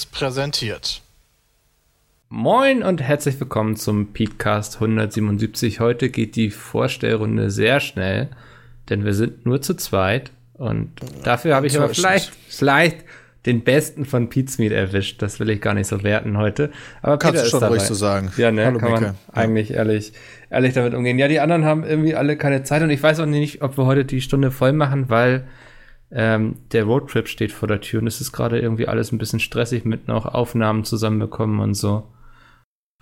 Seriös präsentiert. Moin und herzlich willkommen zum Peatcast 177. Heute geht die Vorstellrunde sehr schnell, denn wir sind nur zu zweit und dafür habe ich aber vielleicht, vielleicht den besten von Pizmeet erwischt. Das will ich gar nicht so werten heute. Aber Kannst Peter du schon dabei. ruhig so sagen. Ja, ne, Hallo, kann man Micke. eigentlich ehrlich, ehrlich damit umgehen. Ja, die anderen haben irgendwie alle keine Zeit und ich weiß auch nicht, ob wir heute die Stunde voll machen, weil ähm, der Roadtrip steht vor der Tür und es ist gerade irgendwie alles ein bisschen stressig mit noch Aufnahmen zusammenbekommen und so.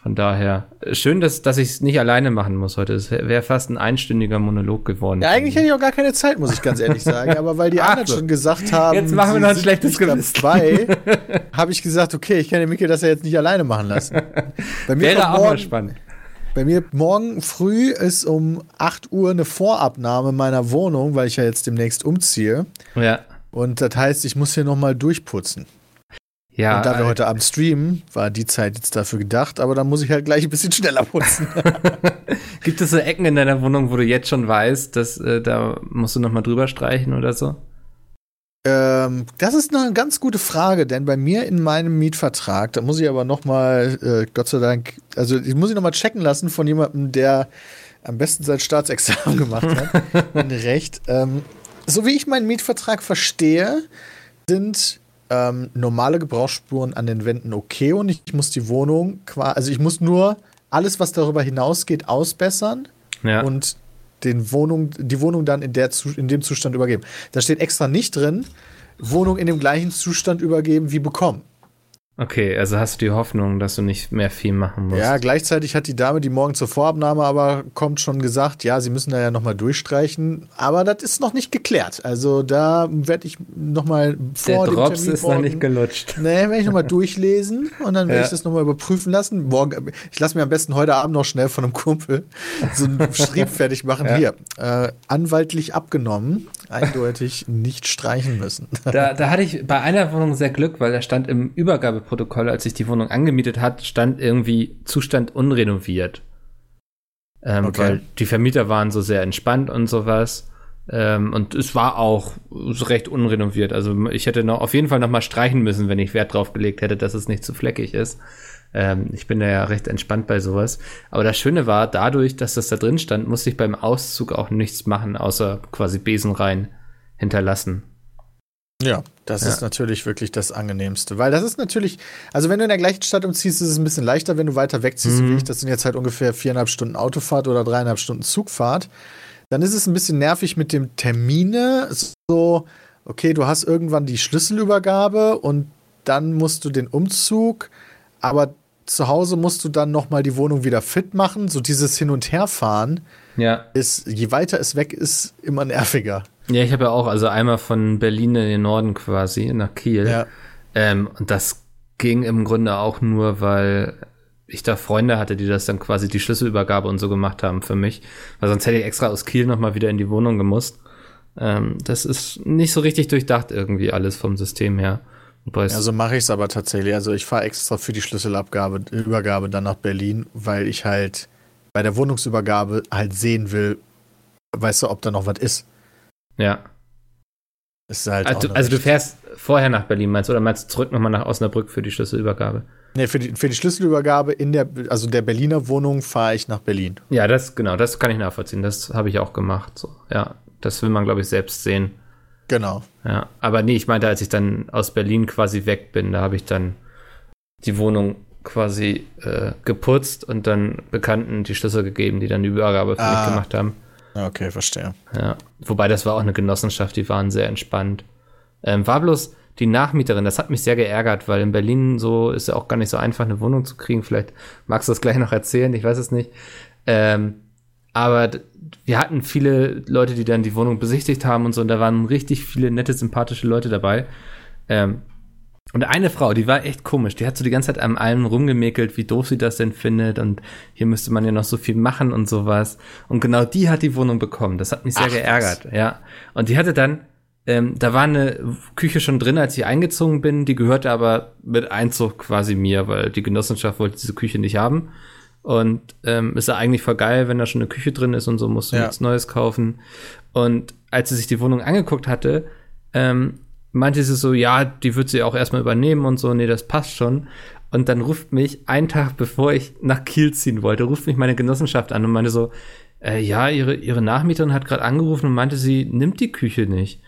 Von daher, schön, dass, dass ich es nicht alleine machen muss heute. Es wäre wär fast ein einstündiger Monolog geworden. Ja, eigentlich hätte ich auch gar keine Zeit, muss ich ganz ehrlich sagen. Aber weil die Ach anderen schon gesagt haben, Jetzt machen wir noch ein schlechtes Gewissen. dabei, habe ich gesagt, okay, ich kann den Micke das ja jetzt nicht alleine machen lassen. Bei mir, Wäre auch mal morgen, spannend. Bei mir morgen früh ist um 8 Uhr eine Vorabnahme meiner Wohnung, weil ich ja jetzt demnächst umziehe. Ja. Und das heißt, ich muss hier nochmal durchputzen. Ja, und da wir äh, heute Abend streamen, war die Zeit jetzt dafür gedacht, aber dann muss ich halt gleich ein bisschen schneller putzen. gibt es so Ecken in deiner Wohnung, wo du jetzt schon weißt, dass äh, da musst du noch mal drüber streichen oder so? Ähm, das ist eine ganz gute Frage, denn bei mir in meinem Mietvertrag, da muss ich aber noch mal, äh, Gott sei Dank, also ich muss ich noch mal checken lassen von jemandem, der am besten sein Staatsexamen gemacht hat, ein Recht. Ähm, so wie ich meinen Mietvertrag verstehe, sind ähm, normale Gebrauchsspuren an den Wänden okay und ich muss die Wohnung quasi, also ich muss nur alles, was darüber hinausgeht, ausbessern Ja. und den Wohnung, die Wohnung dann in, der, in dem Zustand übergeben. Da steht extra nicht drin, Wohnung in dem gleichen Zustand übergeben wie bekommen. Okay, also hast du die Hoffnung, dass du nicht mehr viel machen musst. Ja, gleichzeitig hat die Dame, die morgen zur Vorabnahme aber kommt, schon gesagt, ja, sie müssen da ja nochmal durchstreichen. Aber das ist noch nicht geklärt. Also da werde ich nochmal Der vor dem Drops Termin ist noch morgen- nicht gelutscht. Nee, werde ich nochmal durchlesen und dann werde Ja. ich das nochmal überprüfen lassen. Morgen, ich lasse mir am besten heute Abend noch schnell von einem Kumpel so einen Schrieb fertig machen. Ja. Hier, äh, anwaltlich abgenommen, eindeutig nicht streichen müssen. Da, da hatte ich bei einer Wohnung sehr Glück, weil da stand im Übergabeprotokoll, als ich die Wohnung angemietet hat, stand irgendwie Zustand unrenoviert. Ähm, Okay. Weil die Vermieter waren so sehr entspannt und sowas. Ähm, und es war auch recht unrenoviert. Also ich hätte noch auf jeden Fall noch mal streichen müssen, wenn ich Wert drauf gelegt hätte, dass es nicht zu fleckig ist. Ähm, ich bin da ja recht entspannt bei sowas. Aber das Schöne war, dadurch, dass das da drin stand, musste ich beim Auszug auch nichts machen, außer quasi Besenrein hinterlassen. Ja, das Ja. ist natürlich wirklich das Angenehmste. Weil das ist natürlich, also wenn du in der gleichen Stadt umziehst, ist es ein bisschen leichter, wenn du weiter wegziehst, Mhm. wie ich. Das sind jetzt halt ungefähr viereinhalb Stunden Autofahrt oder dreieinhalb Stunden Zugfahrt. Dann ist es ein bisschen nervig mit dem Termine. So, okay, du hast irgendwann die Schlüsselübergabe und dann musst du den Umzug, aber zu Hause musst du dann noch mal die Wohnung wieder fit machen. So dieses Hin- und Herfahren Ja. ist, je weiter es weg ist, immer nerviger. Ja, ich habe ja auch, also einmal von Berlin in den Norden quasi, nach Kiel. Ja. Ähm, und das ging im Grunde auch nur, weil ich da Freunde hatte, die das dann quasi die Schlüsselübergabe und so gemacht haben für mich. Weil sonst hätte ich extra aus Kiel nochmal wieder in die Wohnung gemusst. Ähm, das ist nicht so richtig durchdacht irgendwie alles vom System her. Wobei es- Ja, so mache ich es aber tatsächlich. Also ich fahre extra für die Schlüsselabgabe, Übergabe dann nach Berlin, weil ich halt bei der Wohnungsübergabe halt sehen will, weißt du, ob da noch was ist. ja. Ist halt Also, also du fährst vorher nach Berlin, meinst du? Oder meinst du zurück nochmal nach Osnabrück für die Schlüsselübergabe? Nee, für die, für die Schlüsselübergabe in der, also der Berliner Wohnung fahre ich nach Berlin. Ja, das, genau, das kann ich nachvollziehen. Das habe ich auch gemacht. So, ja. Das will man, glaube ich, selbst sehen. Genau. Ja, aber nee, ich meinte, als ich dann aus Berlin quasi weg bin, da habe ich dann die Wohnung quasi äh, geputzt und dann Bekannten die Schlüssel gegeben, die dann die Übergabe für Ah. mich gemacht haben. Okay, verstehe. Ja, wobei das war auch eine Genossenschaft, die waren sehr entspannt. Ähm, war bloß die Nachmieterin, das hat mich sehr geärgert, weil in Berlin so ist ja auch gar nicht so einfach, eine Wohnung zu kriegen. Vielleicht magst du das gleich noch erzählen, ich weiß es nicht. Ähm, aber wir hatten viele Leute, die dann die Wohnung besichtigt haben und so, und da waren richtig viele nette, sympathische Leute dabei. Ähm, und eine Frau, die war echt komisch, die hat so die ganze Zeit an allem rumgemäkelt, wie doof sie das denn findet und hier müsste man ja noch so viel machen und sowas. Und genau die hat die Wohnung bekommen. Das hat mich sehr Ach, was. geärgert, ja. Und die hatte dann, ähm, da war eine Küche schon drin, als ich eingezogen bin, die gehörte aber mit Einzug quasi mir, weil die Genossenschaft wollte diese Küche nicht haben. Und ähm, ist ja eigentlich voll geil, wenn da schon eine Küche drin ist und so, musst du Ja. nichts Neues kaufen. Und als sie sich die Wohnung angeguckt hatte, ähm, meinte sie so, ja, die wird sie auch erstmal übernehmen und so, nee, das passt schon. Und dann ruft mich, einen Tag bevor ich nach Kiel ziehen wollte, ruft mich meine Genossenschaft an und meinte so, äh, ja, ihre, ihre Nachmieterin hat gerade angerufen und meinte, sie nimmt die Küche nicht.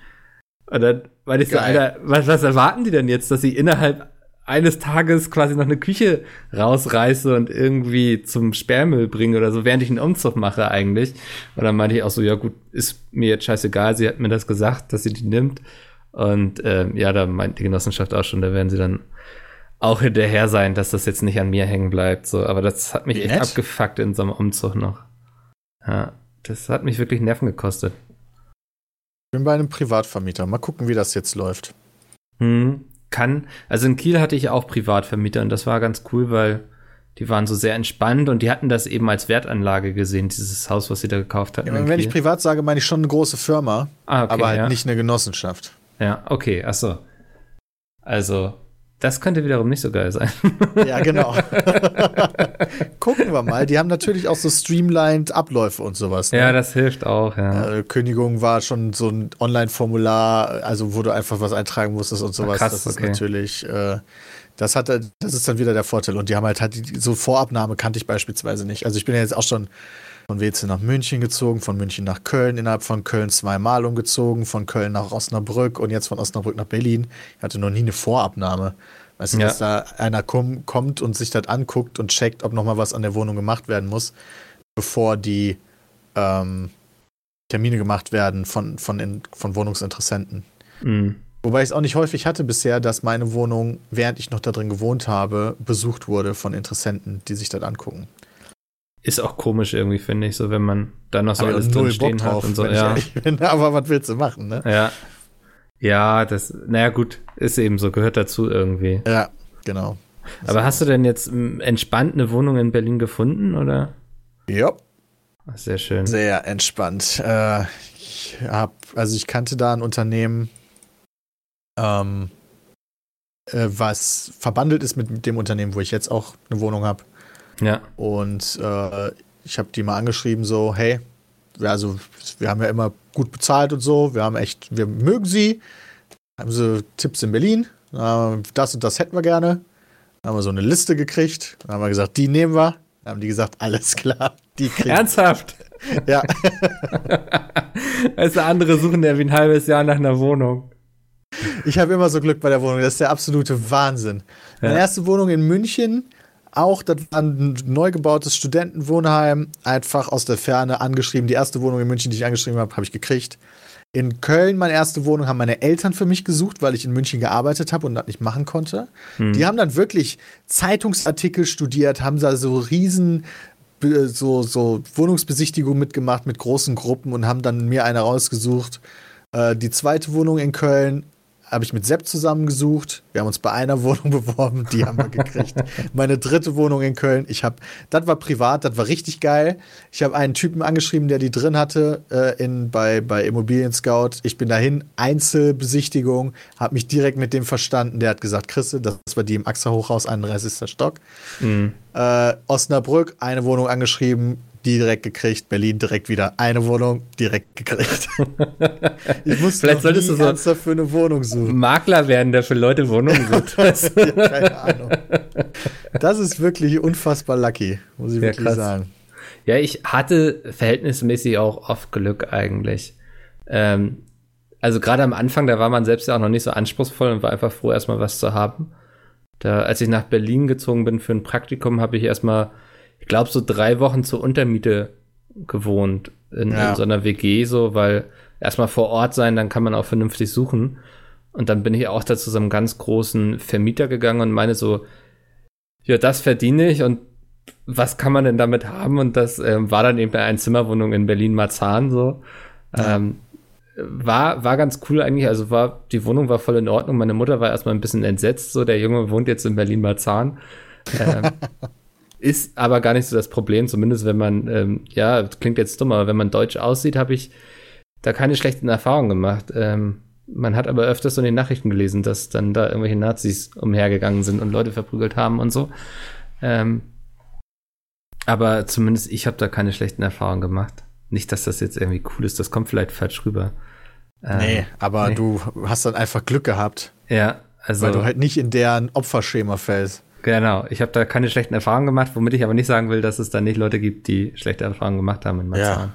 Und dann meinte ich so, Alter, was, was erwarten die denn jetzt, dass sie innerhalb eines Tages quasi noch eine Küche rausreiße und irgendwie zum Sperrmüll bringe oder so, während ich einen Umzug mache eigentlich. Und dann meinte ich auch so, ja gut, ist mir jetzt scheißegal, sie hat mir das gesagt, dass sie die nimmt. Und ähm, ja, da meint die Genossenschaft auch schon, da werden sie dann auch hinterher sein, dass das jetzt nicht an mir hängen bleibt. So, aber das hat mich Wie echt nett. abgefuckt in so einem Umzug noch. Ja, das hat mich wirklich Nerven gekostet. Ich bin bei einem Privatvermieter. Mal gucken, wie das jetzt läuft. Hm, kann. Also in Kiel hatte ich auch Privatvermieter und das war ganz cool, weil die waren so sehr entspannt und die hatten das eben als Wertanlage gesehen, dieses Haus, was sie da gekauft hatten. Ja, wenn ich privat sage, meine ich schon eine große Firma, ah, okay, aber halt ja. nicht eine Genossenschaft. Ja, okay, achso. Also, das könnte wiederum nicht so geil sein. Ja, genau. Gucken wir mal. Die haben natürlich auch so streamlined Abläufe und sowas. Ne? Ja, das hilft auch, ja. Äh, Kündigung war schon so ein Online-Formular, also wo du einfach was eintragen musstest und sowas. Krass, das ist okay. natürlich, äh, das hat, das ist dann wieder der Vorteil. Und die haben halt, halt so Vorabnahme kannte ich beispielsweise nicht. Also ich bin ja jetzt auch schon von WC nach München gezogen, von München nach Köln, innerhalb von Köln zweimal umgezogen, von Köln nach Osnabrück und jetzt von Osnabrück nach Berlin. Ich hatte noch nie eine Vorabnahme. Weißt du, ja. dass da einer komm, kommt und sich das anguckt und checkt, ob nochmal was an der Wohnung gemacht werden muss, bevor die ähm, Termine gemacht werden von, von, in, von Wohnungsinteressenten. Mhm. Wobei ich es auch nicht häufig hatte bisher, dass meine Wohnung, während ich noch da drin gewohnt habe, besucht wurde von Interessenten, die sich das angucken. Ist auch komisch irgendwie, finde ich, so wenn man da noch so Aber alles drin stehen drauf, hat und so. Ja. Bin, aber was willst du machen, ne? Ja. Ja, das, naja, gut, ist eben so, gehört dazu irgendwie. Ja, genau. Aber hast du denn jetzt entspannt eine Wohnung in Berlin gefunden, oder? Ja. Sehr schön. Sehr entspannt. Äh, ich hab, also ich kannte da ein Unternehmen, ähm, äh, was verbandelt ist mit dem Unternehmen, wo ich jetzt auch eine Wohnung habe. Ja. Und äh, ich habe die mal angeschrieben, so, hey, also wir haben ja immer gut bezahlt und so, wir haben echt, wir mögen sie. Haben sie Tipps in Berlin, das und das hätten wir gerne. Dann haben wir so eine Liste gekriegt, dann haben wir gesagt, die nehmen wir. Dann haben die gesagt, alles klar, die kriegen. Ernsthaft? ja. du, andere suchen ja wie ein halbes Jahr nach einer Wohnung. Ich habe immer so Glück bei der Wohnung, das ist der absolute Wahnsinn. Meine erste Wohnung in München, auch, das war ein neu gebautes Studentenwohnheim, einfach aus der Ferne angeschrieben. Die erste Wohnung in München, die ich angeschrieben habe, habe ich gekriegt. In Köln, meine erste Wohnung, haben meine Eltern für mich gesucht, weil ich in München gearbeitet habe und das nicht machen konnte. Hm. Die haben dann wirklich Zeitungsartikel studiert, haben da so riesen so, so Wohnungsbesichtigungen mitgemacht mit großen Gruppen und haben dann mir eine rausgesucht. Äh, die zweite Wohnung in Köln habe ich mit Sepp zusammengesucht. Wir haben uns bei einer Wohnung beworben, die haben wir gekriegt. Meine dritte Wohnung in Köln. Ich habe, das war privat, das war richtig geil. Ich habe einen Typen angeschrieben, der die drin hatte äh, in, bei, bei Immobilien Scout. Ich bin dahin, Einzelbesichtigung, habe mich direkt mit dem verstanden. Der hat gesagt, Christe, das war die im AXA Hochhaus, 31. Stock. Mhm. Äh, Osnabrück, eine Wohnung angeschrieben, die direkt gekriegt, Berlin direkt wieder eine Wohnung direkt gekriegt. ich muss Vielleicht solltest du so für eine Wohnung suchen. Makler werden, der für Leute Wohnungen sucht. ja, keine Ahnung. Das ist wirklich unfassbar lucky, muss ich ja, wirklich krass. sagen. Ja, ich hatte verhältnismäßig auch oft Glück eigentlich. Ähm, also gerade am Anfang, da war man selbst ja auch noch nicht so anspruchsvoll und war einfach froh, erstmal was zu haben. Da, als ich nach Berlin gezogen bin für ein Praktikum, habe ich erstmal ich glaube, so drei Wochen zur Untermiete gewohnt in, ja. in, so einer WG, so, weil erstmal vor Ort sein, dann kann man auch vernünftig suchen. Und dann bin ich auch da zu so einem ganz großen Vermieter gegangen und meine so, ja, das verdiene ich und was kann man denn damit haben? Und das ähm, war dann eben bei einer Zimmerwohnung in Berlin-Marzahn so. Ja. Ähm, war, war ganz cool eigentlich. Also war, die Wohnung war voll in Ordnung. Meine Mutter war erstmal ein bisschen entsetzt. So, der Junge wohnt jetzt in Berlin-Marzahn. Ähm, Ist aber gar nicht so das Problem, zumindest wenn man, ähm, ja, klingt jetzt dumm, aber wenn man deutsch aussieht, habe ich da keine schlechten Erfahrungen gemacht. Ähm, man hat aber öfters so in den Nachrichten gelesen, dass dann da irgendwelche Nazis umhergegangen sind und Leute verprügelt haben und so. Ähm, aber zumindest ich habe da keine schlechten Erfahrungen gemacht. Nicht, dass das jetzt irgendwie cool ist, das kommt vielleicht falsch rüber. Ähm, nee, aber nee. du hast dann einfach Glück gehabt. Ja, also. Weil du halt nicht in deren Opferschema fällst. Genau, ich habe da keine schlechten Erfahrungen gemacht, womit ich aber nicht sagen will, dass es da nicht Leute gibt, die schlechte Erfahrungen gemacht haben in Marzahn.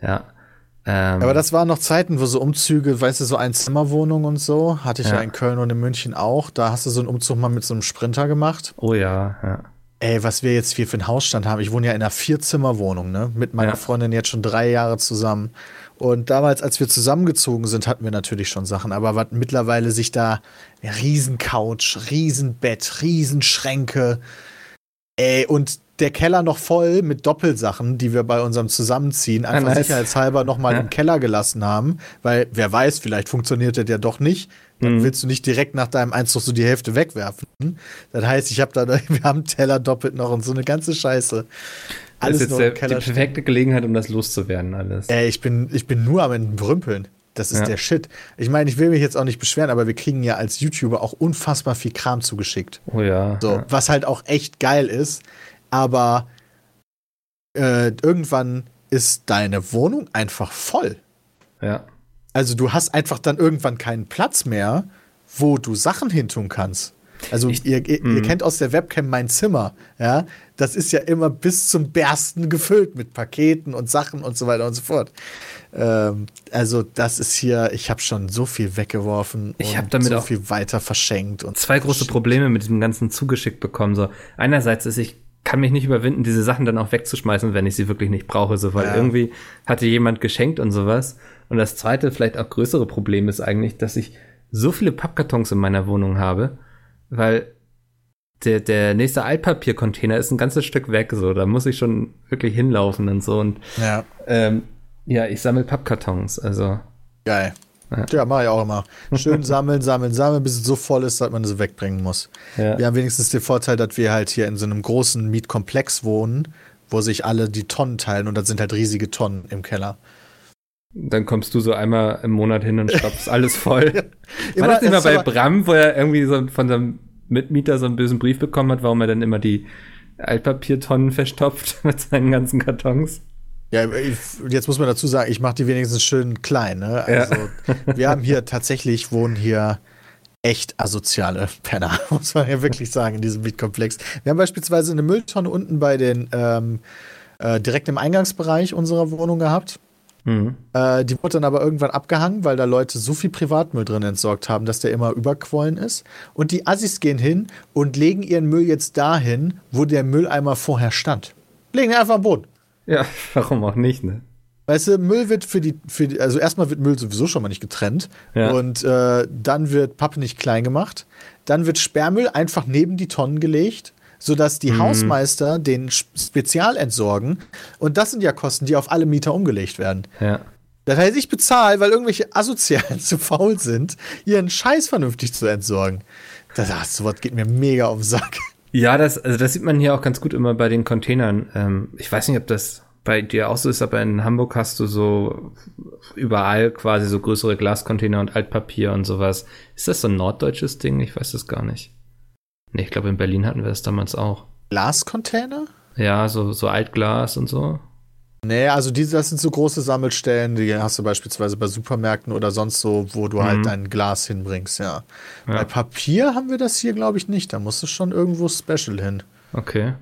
Ja. ja. Ähm, aber das waren noch Zeiten, wo so Umzüge, weißt du, so Einzimmerwohnungen und so, hatte ich ja. ja in Köln und in München auch. Da hast du so einen Umzug mal mit so einem Sprinter gemacht. Oh ja, ja. Ey, was wir jetzt hier für einen Hausstand haben. Ich wohne ja in einer Vierzimmerwohnung, ne? Mit meiner ja. Freundin jetzt schon drei Jahre zusammen. Und damals, als wir zusammengezogen sind, hatten wir natürlich schon Sachen. Aber was mittlerweile sich da Riesencouch, Riesenbett, Riesenschränke, ey, und der Keller noch voll mit Doppelsachen, die wir bei unserem Zusammenziehen ah, einfach nice. sicherheitshalber nochmal ja. im Keller gelassen haben, weil wer weiß, vielleicht funktioniert der ja doch nicht. Dann mhm. willst du nicht direkt nach deinem Einzug so die Hälfte wegwerfen. Das heißt, ich habe da, wir haben Teller doppelt noch und so eine ganze Scheiße. Alles das ist jetzt der, die perfekte Gelegenheit, um das loszuwerden, alles. Ey, ich bin, ich bin nur am Entrümpeln. Das ist ja. der Shit. Ich meine, ich will mich jetzt auch nicht beschweren, aber wir kriegen ja als YouTuber auch unfassbar viel Kram zugeschickt. Oh ja. So, ja. was halt auch echt geil ist aber äh, irgendwann ist deine Wohnung einfach voll. Ja. Also du hast einfach dann irgendwann keinen Platz mehr, wo du Sachen hintun kannst. Also ich, ihr, ihr, ihr, mhm. kennt aus der Webcam mein Zimmer, ja. Das ist ja immer bis zum Bersten gefüllt mit Paketen und Sachen und so weiter und so fort. Ähm, also das ist hier, ich habe schon so viel weggeworfen ich habe damit so auch viel weiter verschenkt und zwei große Probleme mit diesem ganzen zugeschickt bekommen. So einerseits ist ich kann mich nicht überwinden, diese Sachen dann auch wegzuschmeißen, wenn ich sie wirklich nicht brauche, so weil ja. irgendwie hatte jemand geschenkt und sowas. Und das zweite, vielleicht auch größere Problem ist eigentlich, dass ich so viele Pappkartons in meiner Wohnung habe, weil der, der nächste Altpapiercontainer ist ein ganzes Stück weg, so da muss ich schon wirklich hinlaufen und so. Und ja, ähm, ja ich sammle Pappkartons, also. Geil. Ja, ja mache ich auch immer. Schön sammeln, sammeln, sammeln, bis es so voll ist, dass man es wegbringen muss. Ja. Wir haben wenigstens den Vorteil, dass wir halt hier in so einem großen Mietkomplex wohnen, wo sich alle die Tonnen teilen und da sind halt riesige Tonnen im Keller. Dann kommst du so einmal im Monat hin und stopfst alles voll. War das nicht mal bei Bram, wo er irgendwie so von seinem Mitmieter so einen bösen Brief bekommen hat, warum er dann immer die Altpapiertonnen verstopft mit seinen ganzen Kartons? Ja, jetzt muss man dazu sagen, ich mache die wenigstens schön klein. Ne? Also, ja. wir haben hier tatsächlich, wohnen hier echt asoziale Penner, muss man ja wirklich sagen, in diesem Mietkomplex. Wir haben beispielsweise eine Mülltonne unten bei den, ähm, äh, direkt im Eingangsbereich unserer Wohnung gehabt. Mhm. Äh, die wurde dann aber irgendwann abgehangen, weil da Leute so viel Privatmüll drin entsorgt haben, dass der immer überquollen ist. Und die Assis gehen hin und legen ihren Müll jetzt dahin, wo der Mülleimer vorher stand. Legen ihn einfach am Boden. Ja, warum auch nicht, ne? Weißt du, Müll wird für die, für die, also erstmal wird Müll sowieso schon mal nicht getrennt. Ja. Und äh, dann wird Pappe nicht klein gemacht. Dann wird Sperrmüll einfach neben die Tonnen gelegt, sodass die mhm. Hausmeister den spezial entsorgen. Und das sind ja Kosten, die auf alle Mieter umgelegt werden. Ja. Das heißt, ich bezahle, weil irgendwelche Asozialen zu faul sind, ihren Scheiß vernünftig zu entsorgen. Das, ach, sowas geht mir mega auf den Sack. Ja, das, also das sieht man hier auch ganz gut immer bei den Containern. Ähm, ich weiß nicht, ob das bei dir auch so ist, aber in Hamburg hast du so überall quasi so größere Glascontainer und Altpapier und sowas. Ist das so ein norddeutsches Ding? Ich weiß das gar nicht. Nee, ich glaube, in Berlin hatten wir das damals auch. Glascontainer? Ja, so, so Altglas und so. Nee, also diese, das sind so große Sammelstellen, die hast du beispielsweise bei Supermärkten oder sonst so, wo du halt mhm. halt dein Glas hinbringst, ja. ja. Bei Papier haben wir das hier, glaube ich, nicht. Da musst du schon irgendwo special hin. Okay.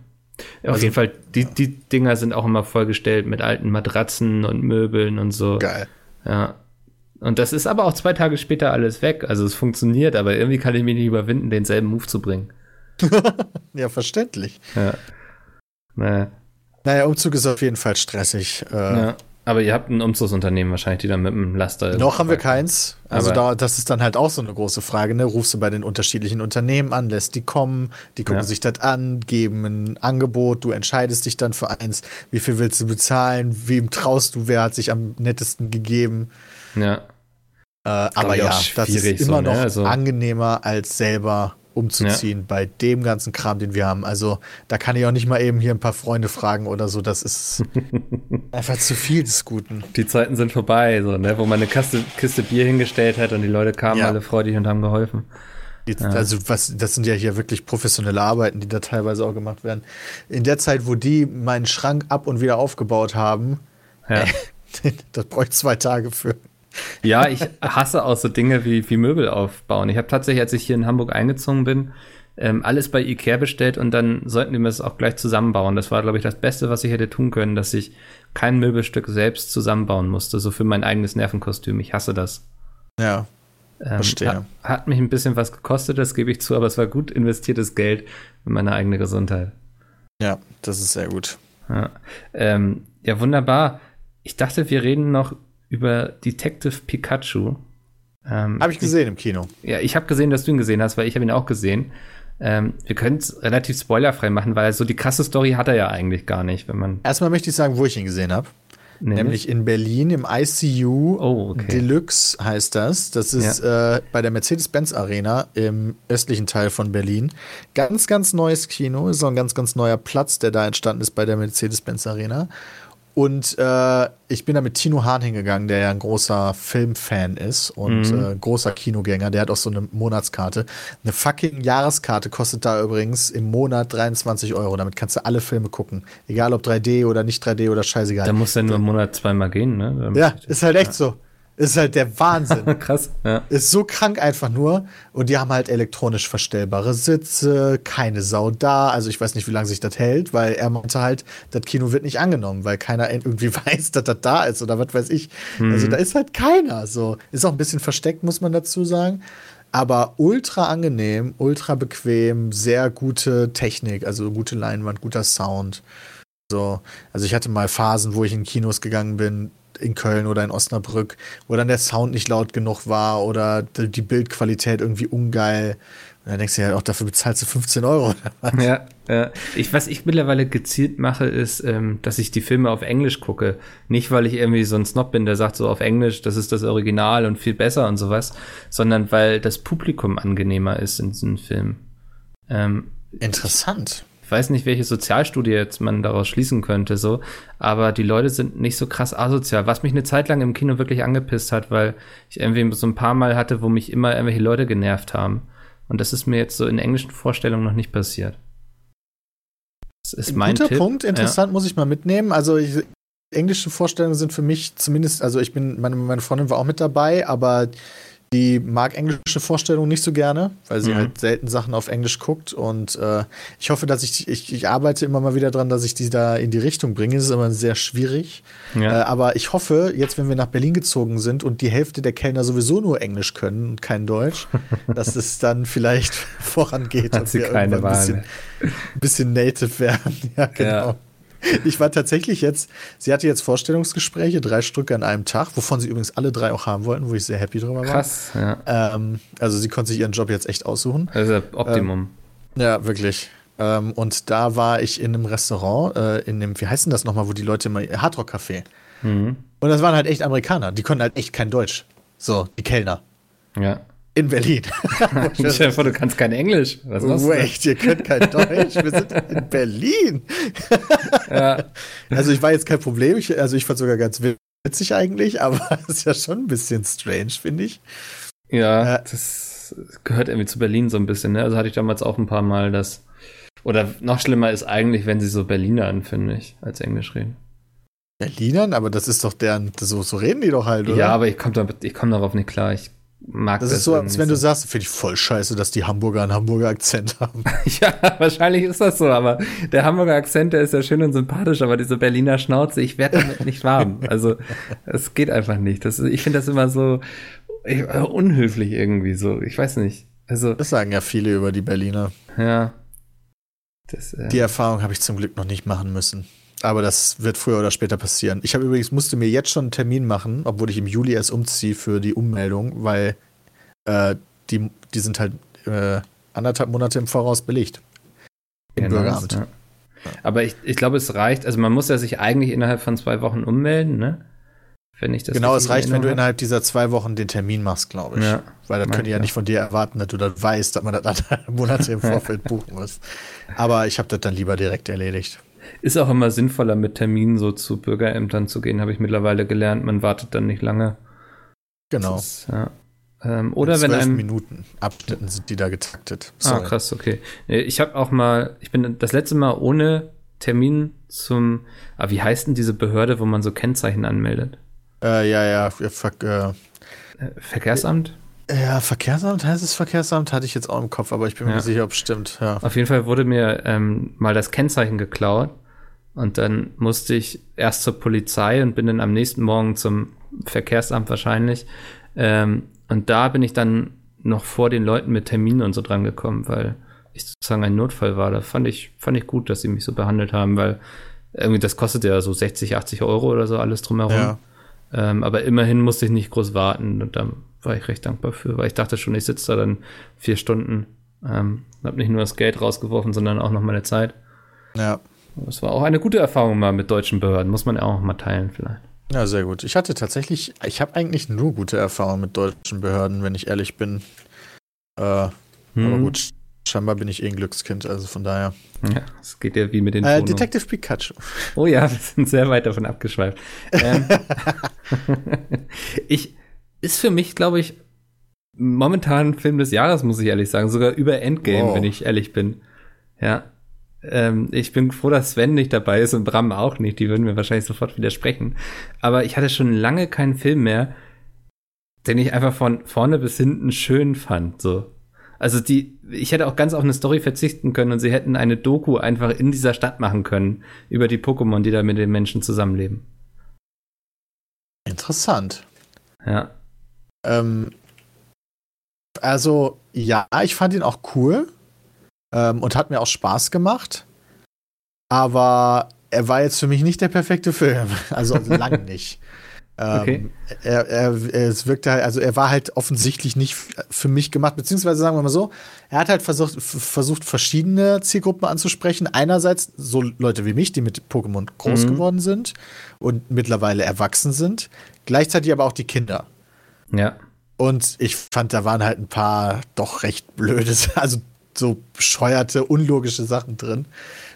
Auf also, jeden Fall, die, die Dinger sind auch immer vollgestellt mit alten Matratzen und Möbeln und so. Geil. Ja. Und das ist aber auch zwei Tage später alles weg. Also es funktioniert, aber irgendwie kann ich mich nicht überwinden, denselben Move zu bringen. ja, verständlich. Ja. Naja. Naja, Umzug ist auf jeden Fall stressig. Äh, ja, aber ihr habt ein Umzugsunternehmen wahrscheinlich, die dann mit dem Laster. Noch haben wir keins. Also da, das ist dann halt auch so eine große Frage. Ne? Rufst du bei den unterschiedlichen Unternehmen an, lässt die kommen, die gucken ja. sich das an, geben ein Angebot, du entscheidest dich dann für eins, wie viel willst du bezahlen, wem traust du, wer hat sich am nettesten gegeben. Ja. Äh, aber ja, das ist immer so, ne? noch also angenehmer als selber umzuziehen ja. bei dem ganzen Kram, den wir haben. Also da kann ich auch nicht mal eben hier ein paar Freunde fragen oder so. Das ist einfach zu viel des Guten. Die Zeiten sind vorbei, so, ne? wo man eine Kaste, Kiste Bier hingestellt hat und die Leute kamen ja. alle freudig und haben geholfen. Die, ja. Also was, das sind ja hier wirklich professionelle Arbeiten, die da teilweise auch gemacht werden. In der Zeit, wo die meinen Schrank ab und wieder aufgebaut haben, das bräuchte zwei Tage für. Ja, ich hasse auch so Dinge wie, wie Möbel aufbauen. Ich habe tatsächlich, als ich hier in Hamburg eingezogen bin, ähm, alles bei Ikea bestellt und dann sollten die mir das auch gleich zusammenbauen. Das war, glaube ich, das Beste, was ich hätte tun können, dass ich kein Möbelstück selbst zusammenbauen musste, so für mein eigenes Nervenkostüm. Ich hasse das. Ja, Ähm, Verstehe. Hat, hat mich ein bisschen was gekostet, das gebe ich zu, aber es war gut investiertes Geld in meine eigene Gesundheit. ja, das ist sehr gut. Ja, ähm, ja wunderbar. Ich dachte, wir reden noch über Detective Pikachu. Ähm, Habe ich gesehen im Kino. Ja, ich habe gesehen, dass du ihn gesehen hast, weil ich habe ihn auch gesehen. Ähm, wir können es relativ spoilerfrei machen, weil so die krasse Story hat er ja eigentlich gar nicht, wenn man Erstmal möchte ich sagen, wo ich ihn gesehen habe. nämlich, Nämlich in Berlin im ICU Oh, okay. Deluxe heißt das. Das ist äh, bei der Mercedes-Benz Arena im östlichen Teil von Berlin. Ganz, ganz neues Kino. Ist auch ein ganz, ganz neuer Platz, der da entstanden ist bei der Mercedes-Benz Arena. Und äh, ich bin da mit Tino Hahn hingegangen, der ja ein großer Filmfan ist und Mhm. äh, großer Kinogänger. Der hat auch so eine Monatskarte. Eine fucking Jahreskarte kostet da übrigens im Monat 23 Euro. Damit kannst du alle Filme gucken. Egal ob 3D oder nicht 3D oder scheißegal. da muss er nur im Monat zweimal gehen, ne? Damit- Ja, ist halt echt so. Ist halt der Wahnsinn. Krass, ja. ist so krank einfach nur. Und die haben halt elektronisch verstellbare Sitze, keine Sau da. Also ich weiß nicht, wie lange sich das hält, weil er meinte halt, das Kino wird nicht angenommen, weil keiner irgendwie weiß, dass das da ist oder was weiß ich. Also da ist halt keiner. So ist auch ein bisschen versteckt, muss man dazu sagen. Aber ultra angenehm, ultra bequem, sehr gute Technik, also gute Leinwand, guter Sound. So, also ich hatte mal Phasen, wo ich in Kinos gegangen bin, in Köln oder in Osnabrück, wo dann der Sound nicht laut genug war oder die Bildqualität irgendwie ungeil. Und dann denkst du ja auch, dafür bezahlst du 15 Euro. oder was? Ja, ja. Ich, was ich mittlerweile gezielt mache, ist, ähm, dass ich die Filme auf Englisch gucke. Nicht, weil ich irgendwie so ein Snob bin, der sagt so auf Englisch, das ist das Original und viel besser und sowas, sondern weil das Publikum angenehmer ist in diesen Filmen. Ähm, Interessant. ich weiß nicht, welche Sozialstudie jetzt man daraus schließen könnte, so, aber die Leute sind nicht so krass asozial, was mich eine Zeit lang im Kino wirklich angepisst hat, weil ich irgendwie so ein paar Mal hatte, wo mich immer irgendwelche Leute genervt haben. Und das ist mir jetzt so in englischen Vorstellungen noch nicht passiert. Das ist Ein mein guter Tipp. Punkt, interessant, muss ich mal mitnehmen. Also ich, englische Vorstellungen sind für mich zumindest, also ich bin, meine, meine Freundin war auch mit dabei, aber die mag englische Vorstellungen nicht so gerne, weil sie Mhm. halt selten Sachen auf Englisch guckt. Und äh, ich hoffe, dass ich, ich, ich arbeite immer mal wieder dran, dass ich die da in die Richtung bringe. Das ist immer sehr schwierig. Ja. Äh, aber ich hoffe, jetzt, wenn wir nach Berlin gezogen sind und die Hälfte der Kellner sowieso nur Englisch können und kein Deutsch, dass es dann vielleicht vorangeht Hat und sie wir irgendwann ein bisschen, bisschen native werden. Ja, genau. Ja. Ich war tatsächlich jetzt, sie hatte jetzt Vorstellungsgespräche, drei Stück an einem Tag, wovon sie übrigens alle drei auch haben wollten, wo ich sehr happy drüber war. Krass, ja. Ähm, also sie konnte sich ihren Job jetzt echt aussuchen. Also Optimum. Ja, wirklich. Ähm, und da war ich in einem Restaurant, äh, in dem, wie heißt denn das nochmal, wo die Leute immer, Hardrock Café. Mhm. Und das waren halt echt Amerikaner, die konnten halt echt kein Deutsch. So, die Kellner. Ja. In Berlin. Stell dir vor, du kannst kein Englisch. Was? Wait, ihr könnt kein Deutsch. Wir sind in Berlin. Ja. Also ich war jetzt kein Problem. Ich, also ich fand sogar ganz witzig eigentlich, aber es ist ja schon ein bisschen strange, finde ich. Ja, Ja. das gehört irgendwie zu Berlin so ein bisschen, ne? Also hatte ich damals auch ein paar Mal das. Oder noch schlimmer ist eigentlich, wenn sie so Berliner an, finde ich, als Englisch reden. Berlinern, aber das ist doch deren, so, so reden die doch halt, oder? Ja, aber ich komme komm darauf nicht klar. Ich mag das das. ist so, als wenn du sagst, finde ich voll scheiße, dass die Hamburger einen Hamburger Akzent haben. Ja, wahrscheinlich ist das so, aber der Hamburger Akzent, der ist ja schön und sympathisch, aber diese Berliner Schnauze, ich werde damit nicht warm. Also, es geht einfach nicht. Das, ich finde das immer so ich, äh, unhöflich irgendwie so. Ich weiß nicht. Also, Das sagen ja viele über die Berliner. ja. Das, äh, Die Erfahrung habe ich zum Glück noch nicht machen müssen. Aber das wird früher oder später passieren. Ich habe übrigens, musste mir jetzt schon einen Termin machen, obwohl ich im Juli erst umziehe für die Ummeldung, weil äh, die, die sind halt äh, anderthalb Monate im Voraus belegt. Im Ja, Bürgeramt. nice, ja. Aber ich, ich glaube, es reicht. Also man muss ja sich eigentlich innerhalb von zwei Wochen ummelden, ne? Wenn ich das genau, es reicht, wenn du innerhalb dieser zwei Wochen den Termin machst, glaube ich. Ja, Weil das können die ja ich nicht von dir erwarten, dass du das weißt, dass man das anderthalb Monate im Vorfeld buchen muss. Aber ich habe das dann lieber direkt erledigt. Ist auch immer sinnvoller, mit Terminen so zu Bürgerämtern zu gehen, habe ich mittlerweile gelernt. Man wartet dann nicht lange. Genau. Ist, ja. ähm, oder wenn einem. Minuten Abschnitten sind die da getaktet. Ah, Sorry. krass, okay. Ich habe auch mal, ich bin das letzte Mal ohne Termin zum, ah, wie heißt denn diese Behörde, wo man so Kennzeichen anmeldet? Äh, ja, ja, fuck, äh, Äh, Verkehrsamt? Ja, Verkehrsamt heißt es Verkehrsamt, hatte ich jetzt auch im Kopf, aber ich bin mir Ja. nicht sicher, ob es stimmt. Ja. Auf jeden Fall wurde mir ähm, mal das Kennzeichen geklaut und dann musste ich erst zur Polizei und bin dann am nächsten Morgen zum Verkehrsamt wahrscheinlich. Ähm, und da bin ich dann noch vor den Leuten mit Terminen und so dran gekommen, weil ich sozusagen ein Notfall war. Da fand ich, fand ich gut, dass sie mich so behandelt haben, weil irgendwie das kostet ja so 60, 80 Euro oder so alles drumherum. Ja. Ähm, aber immerhin musste ich nicht groß warten und da war ich recht dankbar für, weil ich dachte schon, ich sitze da dann vier Stunden, ähm, habe nicht nur das Geld rausgeworfen, sondern auch noch meine Zeit. ja. Das war auch eine gute Erfahrung mal mit deutschen Behörden, muss man ja auch mal teilen vielleicht. Ja, sehr gut. Ich hatte tatsächlich, ich habe eigentlich nur gute Erfahrungen mit deutschen Behörden, wenn ich ehrlich bin. Äh, Aber Hm. gut, scheinbar bin ich eh ein Glückskind, also von daher. Ja, es geht ja wie mit den Äh, Wohnungen. Detective Pikachu. Oh ja, wir sind sehr weit davon abgeschweift. Ähm, ich, ist für mich, glaube ich, momentan Film des Jahres, muss ich ehrlich sagen. Sogar über Endgame, Wow. wenn ich ehrlich bin. Ja. Ähm, ich bin froh, dass Sven nicht dabei ist und Bram auch nicht. Die würden mir wahrscheinlich sofort widersprechen. Aber ich hatte schon lange keinen Film mehr, den ich einfach von vorne bis hinten schön fand. So. Also die, ich hätte auch ganz auf eine Story verzichten können und sie hätten eine Doku einfach in dieser Stadt machen können über die Pokémon, die da mit den Menschen zusammenleben. Interessant. Ja. Ähm, also, ja, ich fand ihn auch cool ähm, und hat mir auch Spaß gemacht. Aber er war jetzt für mich nicht der perfekte Film. Also lang nicht. Ähm, Okay. er, er, es wirkte halt, also er war halt offensichtlich nicht für mich gemacht, beziehungsweise sagen wir mal so, er hat halt versucht, versucht verschiedene Zielgruppen anzusprechen. Einerseits so Leute wie mich, die mit Pokémon groß Mhm. geworden sind und mittlerweile erwachsen sind. Gleichzeitig aber auch die Kinder. Ja. Und ich fand, da waren halt ein paar doch recht blöde, also so bescheuerte, unlogische Sachen drin,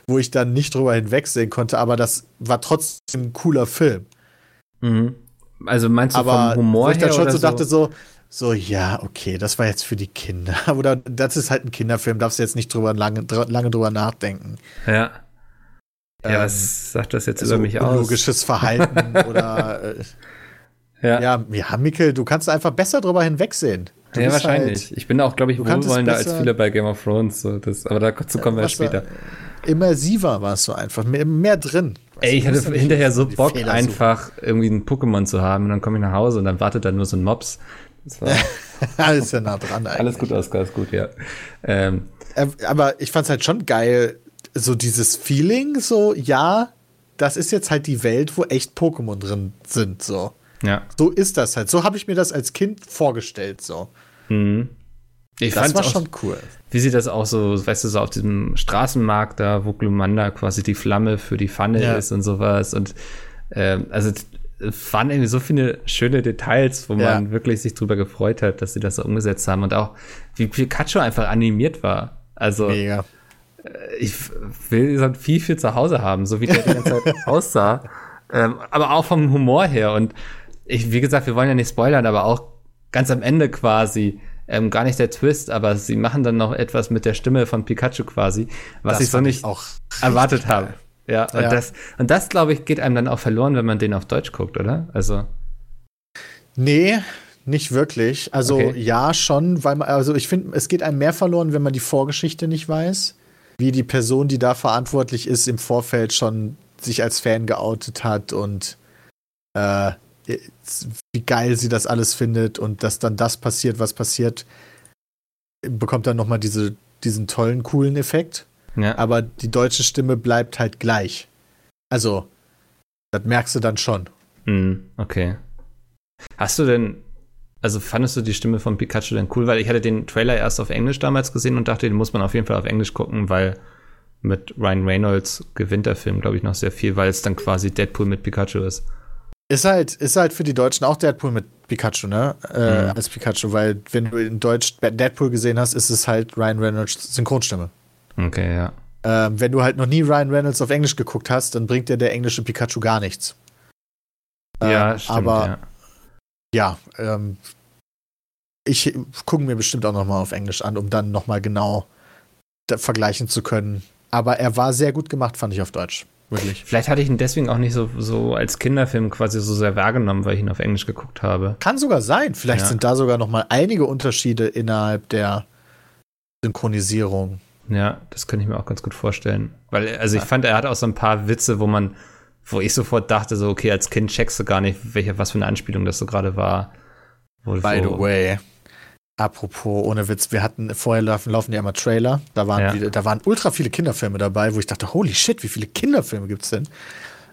wo ich dann nicht drüber hinwegsehen konnte, aber das war trotzdem ein cooler Film. Mhm. Also meinst du aber vom Humor wo ich dann schon so dachte, so, so, ja, okay, das war jetzt für die Kinder. Oder das ist halt ein Kinderfilm, darfst du jetzt nicht drüber lange, lange drüber nachdenken. Ja. Ja, Ähm, was sagt das jetzt so über mich aus? unlogisches Verhalten oder äh, Ja, ja, ja, ja, Mikkel, du kannst einfach besser drüber hinwegsehen. Du bist wahrscheinlich. Halt, ich bin auch, glaube ich, es wohlwollender als viele bei Game of Thrones. So, das, aber dazu kommen wir später. immersiver warst du einfach, mehr, mehr drin. Ey, ich musst hatte ja hinterher so Bock, Fehler suchen. einfach irgendwie ein Pokémon zu haben. Und dann komme ich nach Hause und dann wartet da nur so ein Mops. Das war Alles ja nah dran eigentlich. alles gut aus, alles gut, ja. Ähm, Äh, Aber ich fand's halt schon geil, so dieses Feeling, so, ja, das ist jetzt halt die Welt, wo echt Pokémon drin sind, so. Ja. So ist das halt. So habe ich mir das als Kind vorgestellt, so. Mhm. Ich Das war auch, schon cool. wie sie das auch so, weißt du, so auf diesem Straßenmarkt da, wo Glumanda quasi die Flamme für die Pfanne Ja. ist und sowas. Und ähm, also waren irgendwie so viele schöne Details, wo Ja. man wirklich sich drüber gefreut hat, dass sie das so umgesetzt haben. Und auch, wie Pikachu einfach animiert war. Also Mega. ich will ein Vieh für zu Hause haben, so wie der die ganze Zeit aussah. Ähm, aber auch vom Humor her. Und ich, wie gesagt, wir wollen ja nicht spoilern, aber auch ganz am Ende quasi, ähm, gar nicht der Twist, aber sie machen dann noch etwas mit der Stimme von Pikachu quasi, was Das ich so nicht auch erwartet habe. Ja, und Ja. das, und das, glaube ich, geht einem dann auch verloren, wenn man den auf Deutsch guckt, oder? Also, Nee, nicht wirklich. Also Okay. ja, schon, weil man, also ich finde, es geht einem mehr verloren, wenn man die Vorgeschichte nicht weiß. Wie die Person, die da verantwortlich ist, im Vorfeld schon sich als Fan geoutet hat und äh, wie geil sie das alles findet und dass dann das passiert, was passiert, bekommt dann nochmal diese, diesen tollen, coolen Effekt. ja. Aber die deutsche Stimme bleibt halt gleich. Also, das merkst du dann schon. Hm, okay. Hast du denn, also fandest du die Stimme von Pikachu denn cool? Weil ich hatte den Trailer erst auf Englisch damals gesehen und dachte, den muss man auf jeden Fall auf Englisch gucken, weil mit Ryan Reynolds gewinnt der Film, glaube ich, noch sehr viel, weil es dann quasi Deadpool mit Pikachu ist. Ist halt, ist halt für die Deutschen auch Deadpool mit Pikachu, ne? Äh, Mhm. Als Pikachu, weil wenn du in Deutsch Deadpool gesehen hast, ist es halt Ryan Reynolds Synchronstimme. Okay, ja. Ähm, wenn du halt noch nie Ryan Reynolds auf Englisch geguckt hast, dann bringt dir der englische Pikachu gar nichts. ja, Ähm, stimmt, aber ja. ja, ähm, ich gucke mir bestimmt auch noch mal auf Englisch an, um dann noch mal genau vergleichen zu können. Aber er war sehr gut gemacht, fand ich auf Deutsch. Wirklich. Vielleicht hatte ich ihn deswegen auch nicht so, so als Kinderfilm quasi so sehr wahrgenommen, weil ich ihn auf Englisch geguckt habe. Kann sogar sein. Vielleicht Ja. sind da sogar noch mal einige Unterschiede innerhalb der Synchronisierung. Ja, das könnte ich mir auch ganz gut vorstellen. Weil, also ich fand, er hat auch so ein paar Witze, wo man, wo ich sofort dachte, so, okay, als Kind checkst du gar nicht, welche, was für eine Anspielung das so gerade war. Wo, By the way. Apropos, ohne Witz, wir hatten vorher laufen, laufen ja immer Trailer. Da waren, Ja. da waren ultra viele Kinderfilme dabei, wo ich dachte, holy shit, wie viele Kinderfilme gibt's denn?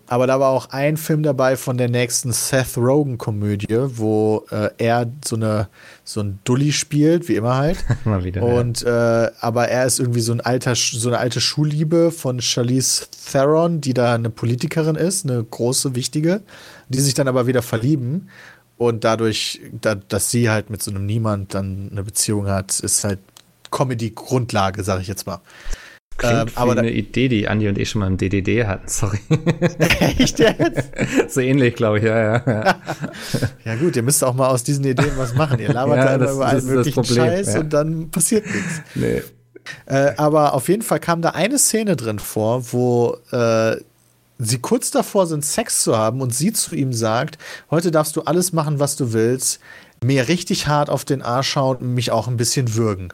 Aber da war auch ein Film dabei von der nächsten Seth Rogen-Komödie, wo äh, er so eine so ein Dulli spielt, wie immer halt. Mal wieder. Und äh, aber er ist irgendwie so ein alter, so eine alte Schulliebe von Charlize Theron, die da eine Politikerin ist, eine große, wichtige, die sich dann aber wieder verlieben. Und dadurch, da, dass sie halt mit so einem Niemand dann eine Beziehung hat, ist halt Comedy-Grundlage, sag ich jetzt mal. Klingt ähm, aber da- eine Idee, die Andi und ich schon mal im DDD hatten, sorry. Echt jetzt? so ähnlich, glaube ich, ja, ja. ja. Ja gut, ihr müsst auch mal aus diesen Ideen was machen. Ihr labert Ja, da über allen möglichen Scheiß ja. und dann passiert nichts. Nee. Äh, aber auf jeden Fall kam da eine Szene drin vor, wo äh, sie kurz davor sind, Sex zu haben und sie zu ihm sagt, heute darfst du alles machen, was du willst, mir richtig hart auf den Arsch schauen und mich auch ein bisschen würgen.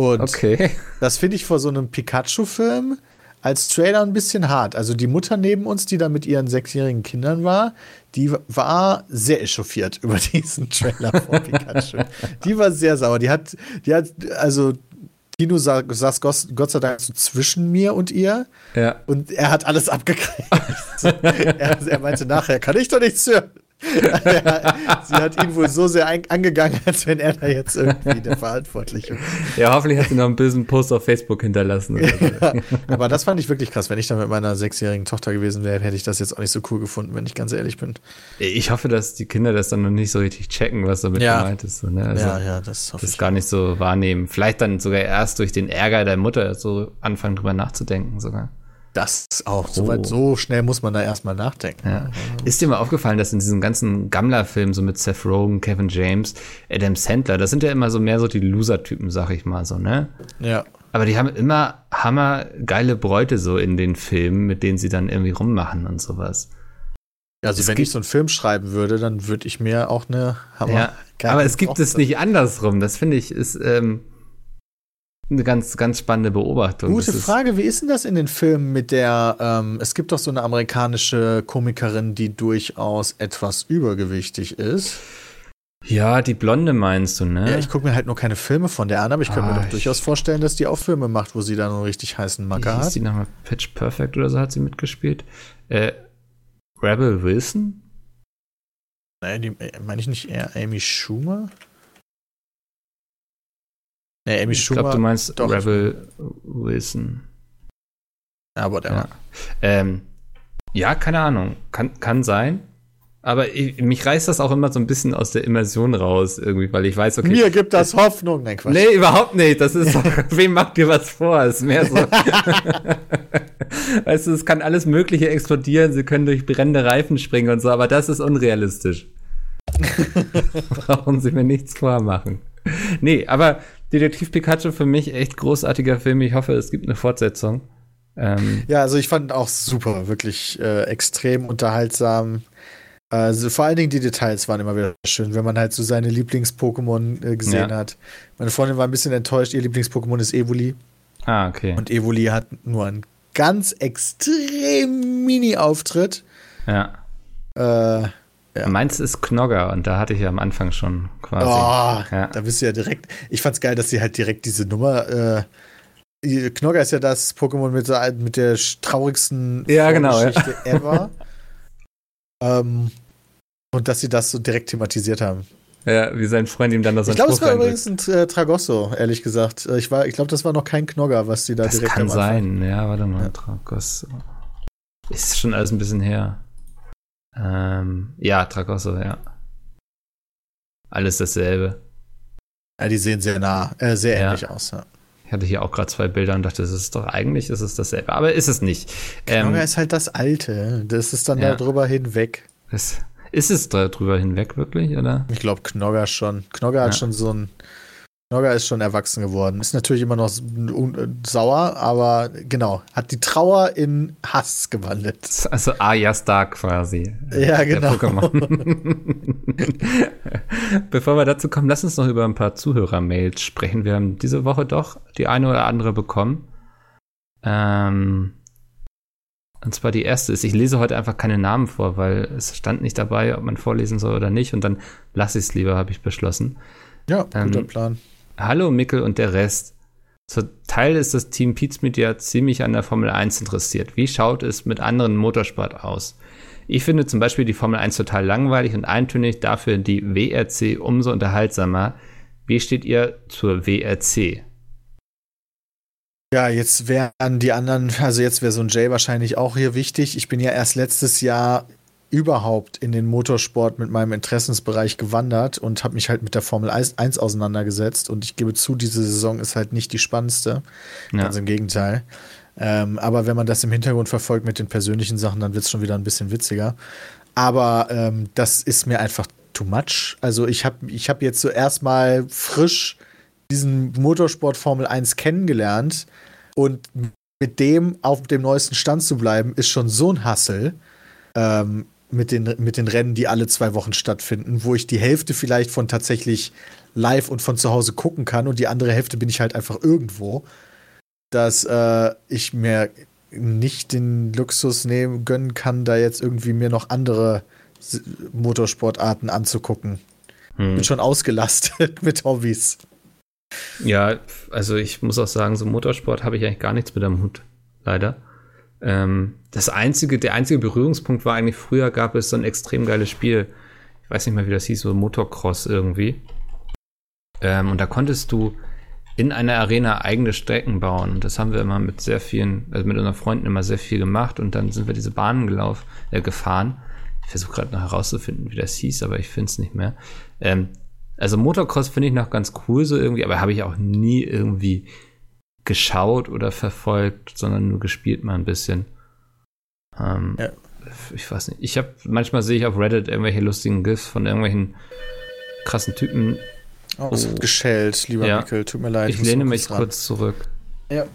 Und Okay. das finde ich vor so einem Pikachu-Film als Trailer ein bisschen hart. Also die Mutter neben uns, die da mit ihren sechsjährigen Kindern war, die war sehr echauffiert über diesen Trailer von Pikachu. Die war sehr sauer. Die hat, die hat, also Tino sa- saß Gott Gott sei Dank so zwischen mir und ihr Ja. und er hat alles abgekriegt. er, er meinte nachher, kann ich doch nichts hören. Sie hat ihn wohl so sehr angegangen, als wenn er da jetzt irgendwie der Verantwortliche wäre. Ja, hoffentlich hat sie noch einen bösen Post auf Facebook hinterlassen. So. Aber das fand ich wirklich krass. Wenn ich da mit meiner sechsjährigen Tochter gewesen wäre, hätte ich das jetzt auch nicht so cool gefunden, wenn ich ganz ehrlich bin. Ich hoffe, dass die Kinder das dann noch nicht so richtig checken, was damit Ja. gemeint ist. So, ne? also, ja, ja, das hoffe Das ich. gar nicht so wahrnehmen. Vielleicht dann sogar erst durch den Ärger der Mutter so anfangen drüber nachzudenken sogar. Das auch. So, Oh. weit, so schnell muss man da erstmal nachdenken. Ja. Ist dir mal aufgefallen, dass in diesen ganzen Gammler-Filmen, so mit Seth Rogen, Kevin James, Adam Sandler, das sind ja immer so mehr so die Loser-Typen, sag ich mal so, ne? Ja. Aber die haben immer hammergeile Bräute so in den Filmen, mit denen sie dann irgendwie rummachen und sowas. Also, Es wenn ich so einen Film schreiben würde, dann würde ich mir auch eine Hammer. Ja, aber es gibt Tochter- es nicht andersrum. Das finde ich ist ähm, eine ganz, ganz spannende Beobachtung. Gute ist- Frage, wie ist denn das in den Filmen mit der, ähm, es gibt doch so eine amerikanische Komikerin, die durchaus etwas übergewichtig ist. Ja, die Blonde meinst du, ne? Ja, ich gucke mir halt nur keine Filme von der an, aber ich kann mir Ah, doch ich- durchaus vorstellen, dass die auch Filme macht, wo sie dann einen richtig heißen Macker hat. die nochmal? Pitch Perfect oder so hat sie mitgespielt. Äh, Rebel Wilson? Nein, die äh, meine ich nicht eher Amy Schumer? Nee, Amy ich Schumer. glaube, du meinst doch. Rebel Wilson. aber der Ja. Ähm, ja, keine Ahnung. Kann, kann sein. Aber ich, mich reißt das auch immer so ein bisschen aus der Immersion raus, irgendwie, weil ich weiß, okay. Mir gibt das Hoffnung. Nein, Quatsch. Nee, überhaupt nicht. Das ist doch, wem macht dir was vor? Es ist mehr so. weißt du, es kann alles Mögliche explodieren, sie können durch brennende Reifen springen und so, aber das ist unrealistisch. Brauchen sie mir nichts vormachen. Nee, aber Detektiv Pikachu für mich echt großartiger Film. Ich hoffe, es gibt eine Fortsetzung. Ähm, Ja, also ich fand auch super, wirklich äh, extrem unterhaltsam. Also vor allen Dingen die Details waren immer wieder schön, wenn man halt so seine Lieblings-Pokémon äh, gesehen Ja. hat. Meine Freundin war ein bisschen enttäuscht, ihr Lieblings-Pokémon ist Evoli. ah, okay. Und Evoli hat nur einen ganz extrem Mini-Auftritt. Ja. Äh, Ja. Meins ist Knogger und da hatte ich ja am Anfang schon quasi. oh, ja. da bist du ja direkt. Ich fand's geil, dass sie halt direkt diese Nummer. Äh, Knogger ist ja das Pokémon mit, so, mit der traurigsten Ja, genau, ja. Geschichte ever. ähm, und dass sie das so direkt thematisiert haben. ja, wie sein Freund ihm dann noch so Ich glaube, es war übrigens ein äh, Tragosso, ehrlich gesagt. Äh, Ich, war- ich glaube, das war noch kein Knogger, was sie da Das direkt kann am Anfang- sein, ja, warte mal, Ja. Tragosso. Ist schon alles ein bisschen her. Ähm, ja, Tragosso, ja. Alles dasselbe. Ja, die sehen sehr nah, äh, sehr Ja. ähnlich aus. Ja. Ich hatte hier auch gerade zwei Bilder und dachte, das ist doch eigentlich ist es dasselbe, aber ist es nicht. Ähm, Knogger ist halt das Alte. Das ist dann Ja. darüber hinweg. das, ist es da drüber hinweg wirklich, oder? Ich glaube, Knogger schon. Knogger hat Ja. schon so ein Nogga ist schon erwachsen geworden. Ist natürlich immer noch sauer, aber genau, hat die Trauer in Hass gewandelt. Also Arya Stark quasi. Ja, genau. Bevor wir dazu kommen, lass uns noch über ein paar Zuhörer-Mails sprechen. Wir haben diese Woche doch die eine oder andere bekommen. Ähm, und zwar die erste ist, ich lese heute einfach keine Namen vor, weil es stand nicht dabei, ob man vorlesen soll oder nicht. Und dann lasse ich es lieber, habe ich beschlossen. Ja, guter ähm, Plan. Hallo Mickel und der Rest. Zur Teil ist das Team Pete's Media ziemlich an der Formel 1 interessiert. Wie schaut es mit anderen Motorsport aus? Ich finde zum Beispiel die Formel 1 total langweilig und eintönig, dafür die WRC umso unterhaltsamer. Wie steht ihr zur WRC? Ja, jetzt wären die anderen, also jetzt wäre so ein Jay wahrscheinlich auch hier wichtig. Ich bin ja erst letztes Jahr überhaupt in den Motorsport mit meinem Interessensbereich gewandert und habe mich halt mit der Formel 1 auseinandergesetzt. Und ich gebe zu, diese Saison ist halt nicht die spannendste. Ja. Ganz im Gegenteil. Ähm, aber wenn man das im Hintergrund verfolgt mit den persönlichen Sachen, dann wird es schon wieder ein bisschen witziger. Aber ähm, das ist mir einfach too much. Also ich habe ich hab jetzt so erstmal frisch diesen Motorsport Formel 1 kennengelernt und mit dem auf dem neuesten Stand zu bleiben, ist schon so ein Hassel ähm, mit, den, mit den Rennen, die alle zwei Wochen stattfinden, wo ich die Hälfte vielleicht von tatsächlich live und von zu Hause gucken kann und die andere Hälfte bin ich halt einfach irgendwo, dass äh, ich mir nicht den Luxus nehmen gönnen kann, da jetzt irgendwie mir noch andere Motorsportarten anzugucken. Hm. Bin schon ausgelastet mit Hobbys. Ja, also ich muss auch sagen, so Motorsport habe ich eigentlich gar nichts mit am Hut, leider. Ähm, das einzige, der einzige Berührungspunkt war eigentlich, früher gab es so ein extrem geiles Spiel. Ich weiß nicht mehr, wie das hieß, so Motocross irgendwie. Ähm, und da konntest du in einer Arena eigene Strecken bauen. Und das haben wir immer mit sehr vielen, also mit unseren Freunden immer sehr viel gemacht. Und dann sind wir diese Bahnen gelaufen, äh, gefahren. Ich versuche gerade noch herauszufinden, wie das hieß, aber ich finde es nicht mehr. Ähm, also Motocross finde ich noch ganz cool so irgendwie, aber habe ich auch nie irgendwie geschaut oder verfolgt, sondern nur gespielt mal ein bisschen. Ähm, ja. Ich weiß nicht. Ich habe manchmal sehe ich auf Reddit irgendwelche lustigen GIFs von irgendwelchen krassen Typen. Oh, es oh. wird geschellt, lieber ja. Mikkel. Tut mir leid. Ich, ich lehne mich kurz zurück. Ja.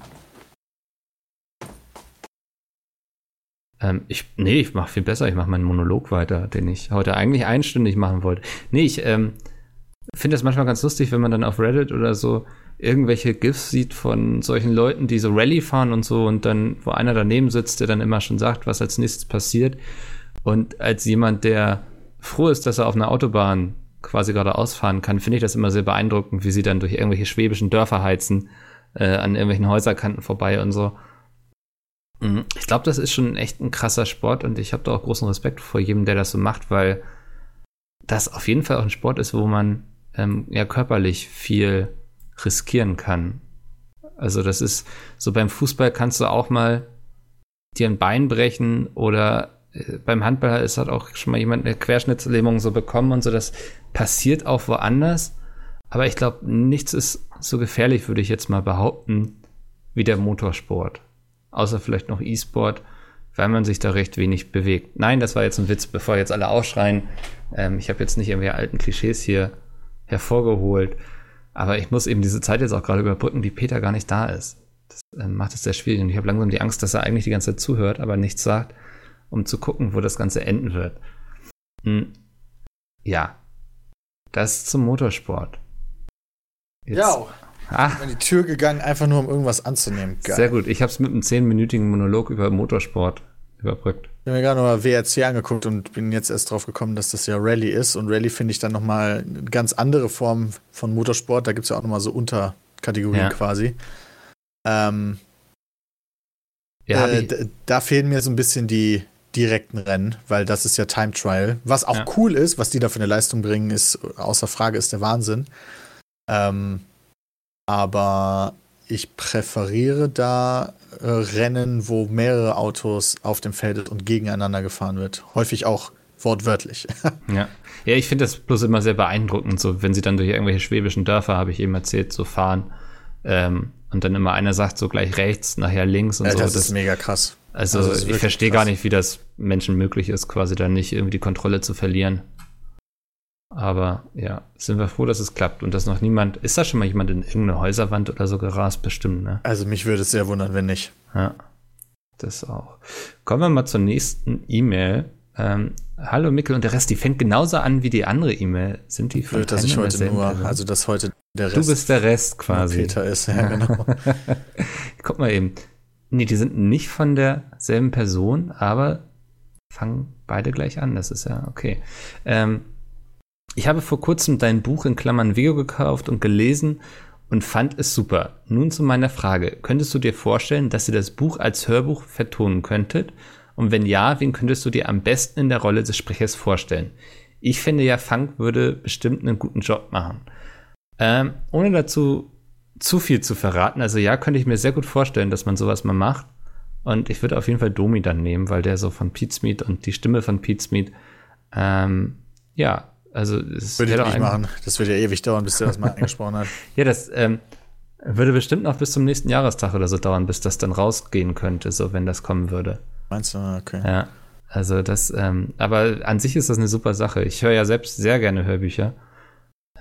Ähm, ich, nee, ich mache viel besser. Ich mache meinen Monolog weiter, den ich heute eigentlich einstündig machen wollte. Nee, ich ähm, finde das manchmal ganz lustig, wenn man dann auf Reddit oder so irgendwelche GIFs sieht von solchen Leuten, die so Rallye fahren und so und dann, wo einer daneben sitzt, der dann immer schon sagt, was als nächstes passiert. Und als jemand, der froh ist, dass er auf einer Autobahn quasi gerade ausfahren kann, finde ich das immer sehr beeindruckend, wie sie dann durch irgendwelche schwäbischen Dörfer heizen, äh, an irgendwelchen Häuserkanten vorbei und so. Mhm. Ich glaube, das ist schon echt ein krasser Sport und ich habe da auch großen Respekt vor jedem, der das so macht, weil das auf jeden Fall auch ein Sport ist, wo man ähm, ja körperlich viel riskieren kann. Also das ist so beim Fußball kannst du auch mal dir ein Bein brechen oder äh, beim Handball ist halt auch schon mal jemand eine Querschnittslähmung so bekommen und so. Das passiert auch woanders. Aber ich glaube, nichts ist so gefährlich, würde ich jetzt mal behaupten, wie der Motorsport. Außer vielleicht noch E-Sport, weil man sich da recht wenig bewegt. Nein, das war jetzt ein Witz, bevor jetzt alle aufschreien. Ähm, ich habe jetzt nicht irgendwie alten Klischees hier hervorgeholt. Aber ich muss eben diese Zeit jetzt auch gerade überbrücken, die Peter gar nicht da ist. Das äh, macht es sehr schwierig. Und ich habe langsam die Angst, dass er eigentlich die ganze Zeit zuhört, aber nichts sagt, um zu gucken, wo das Ganze enden wird. Hm. Ja. Das zum Motorsport. Jetzt. Ja. Ah. Ich bin in die Tür gegangen, einfach nur um irgendwas anzunehmen. Geil. Sehr gut. Ich habe es mit einem zehnminütigen Monolog über Motorsport überbrückt. Ich habe mir gerade nochmal WRC angeguckt und bin jetzt erst drauf gekommen, dass das ja Rallye ist. Und Rallye finde ich dann nochmal eine ganz andere Form von Motorsport. Da gibt es ja auch nochmal so Unterkategorien ja. quasi. Ähm, ja, äh, da fehlen mir so ein bisschen die direkten Rennen, weil das ist ja Time Trial. Was auch ja. cool ist, was die da für eine Leistung bringen, ist außer Frage, ist der Wahnsinn. Ähm, aber ich präferiere da äh, Rennen, wo mehrere Autos auf dem Feld und gegeneinander gefahren wird. Häufig auch wortwörtlich. ja. ja, ich finde das bloß immer sehr beeindruckend, so wenn sie dann durch irgendwelche schwäbischen Dörfer, habe ich eben erzählt, so fahren. Ähm, und dann immer einer sagt so gleich rechts, nachher links und ja, so. Das, das ist mega krass. Also, also ich verstehe gar nicht, wie das Menschen möglich ist, quasi dann nicht irgendwie die Kontrolle zu verlieren. Aber ja, sind wir froh, dass es klappt und dass noch niemand. Ist da schon mal jemand in irgendeine Häuserwand oder so gerast? Bestimmt, ne? Also mich würde es sehr wundern, wenn nicht. Ja, das auch. Kommen wir mal zur nächsten E-Mail. Ähm, Hallo Mikkel und der Rest, die fängt genauso an wie die andere E-Mail. Sind die von Blöd, dass ich heute nur, Person? also dass heute der Rest Du bist der Rest quasi. Peter ist, ja genau. Guck mal eben. Nee, die sind nicht von derselben Person, aber fangen beide gleich an. Das ist ja okay. Ähm, ich habe vor kurzem dein Buch in Klammern Vego gekauft und gelesen und fand es super. Nun zu meiner Frage. Könntest du dir vorstellen, dass ihr das Buch als Hörbuch vertonen könntet? Und wenn ja, wen könntest du dir am besten in der Rolle des Sprechers vorstellen? Ich finde ja, Funk würde bestimmt einen guten Job machen. Ähm, ohne dazu zu viel zu verraten, also ja, könnte ich mir sehr gut vorstellen, dass man sowas mal macht. Und ich würde auf jeden Fall Domi dann nehmen, weil der so von Pete Smith und die Stimme von Pete Smith, ähm, ja, also es Würde ich nicht machen. Das würde ja ewig dauern, bis der das mal angesprochen hat. Ja, das ähm, würde bestimmt noch bis zum nächsten Jahrestag oder so dauern, bis das dann rausgehen könnte, so wenn das kommen würde. Meinst du? Okay. Ja, also das, ähm, aber an sich ist das eine super Sache. Ich höre ja selbst sehr gerne Hörbücher.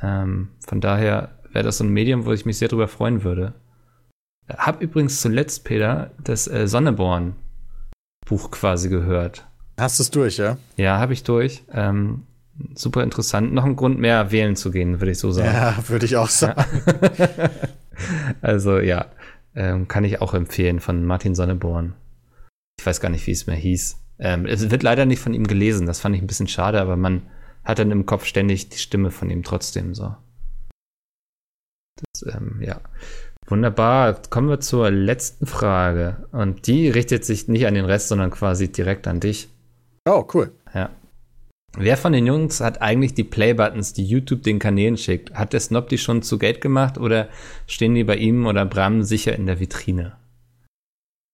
Ähm, von daher wäre das so ein Medium, wo ich mich sehr drüber freuen würde. Hab übrigens zuletzt, Peter, das äh, Sonneborn-Buch quasi gehört. Hast du es durch, ja? Ja, habe ich durch. Ähm, super interessant. Noch ein Grund mehr, wählen zu gehen, würde ich so sagen. Ja, würde ich auch sagen. Also ja, ähm, kann ich auch empfehlen von Martin Sonneborn. Ich weiß gar nicht, wie es mehr hieß. Ähm, es wird leider nicht von ihm gelesen, das fand ich ein bisschen schade, aber man hat dann im Kopf ständig die Stimme von ihm trotzdem so. Das, ähm, ja. Wunderbar. Kommen wir zur letzten Frage. Und die richtet sich nicht an den Rest, sondern quasi direkt an dich. Oh, cool. Wer von den Jungs hat eigentlich die Play-Buttons, die YouTube den Kanälen schickt? Hat der Snob die schon zu Geld gemacht oder stehen die bei ihm oder Bram sicher in der Vitrine?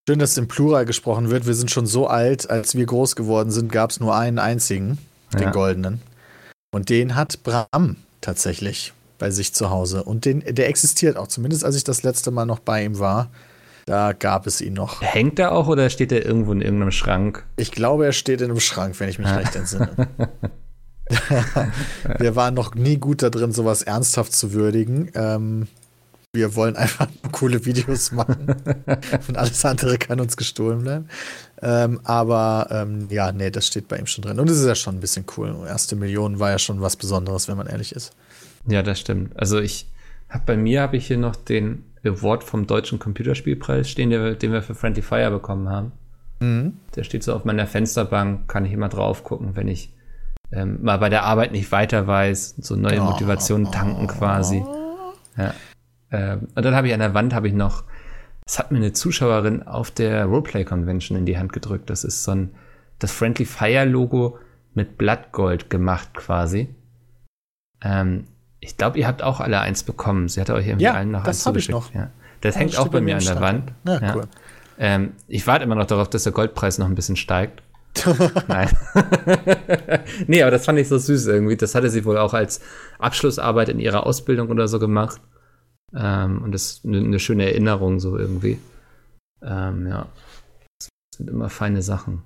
Schön, dass im Plural gesprochen wird. Wir sind schon so alt, als wir groß geworden sind, gab es nur einen einzigen, den Ja. goldenen. Und den hat Bram tatsächlich bei sich zu Hause. Und den, der existiert auch, zumindest als ich das letzte Mal noch bei ihm war. Da gab es ihn noch. Hängt er auch oder steht er irgendwo in irgendeinem Schrank? Ich glaube, er steht in einem Schrank, wenn ich mich recht entsinne. wir waren noch nie gut da drin, sowas ernsthaft zu würdigen. Ähm, wir wollen einfach coole Videos machen. Und alles andere kann uns gestohlen bleiben. Ähm, aber ähm, ja, nee, das steht bei ihm schon drin. Und es ist ja schon ein bisschen cool. Erste Million war ja schon was Besonderes, wenn man ehrlich ist. Ja, das stimmt. Also ich habe bei mir habe ich hier noch den Award vom Deutschen Computerspielpreis stehen, den wir für Friendly Fire bekommen haben. Mhm. Der steht so auf meiner Fensterbank, kann ich immer drauf gucken, wenn ich ähm, mal bei der Arbeit nicht weiter weiß, so neue Oh. Motivation tanken quasi. Ja. Ähm, und dann habe ich an der Wand habe ich noch, das hat mir eine Zuschauerin auf der Roleplay Convention in die Hand gedrückt. Das ist so ein das Friendly Fire Logo mit Blattgold gemacht quasi. Ähm, ich glaube, ihr habt auch alle eins bekommen. Sie hat euch irgendwie Ja, allen noch das eins hab ich zugeschickt. noch. Ja. Das hängt auch bei mir an der. Wand. Ja, cool. Ähm, ich warte immer noch darauf, dass der Goldpreis noch ein bisschen steigt. Nein. nee, aber das fand ich so süß irgendwie. Das hatte sie wohl auch als Abschlussarbeit in ihrer Ausbildung oder so gemacht. Ähm, und das ist eine, eine schöne Erinnerung so irgendwie. Ähm, ja. Das sind immer feine Sachen.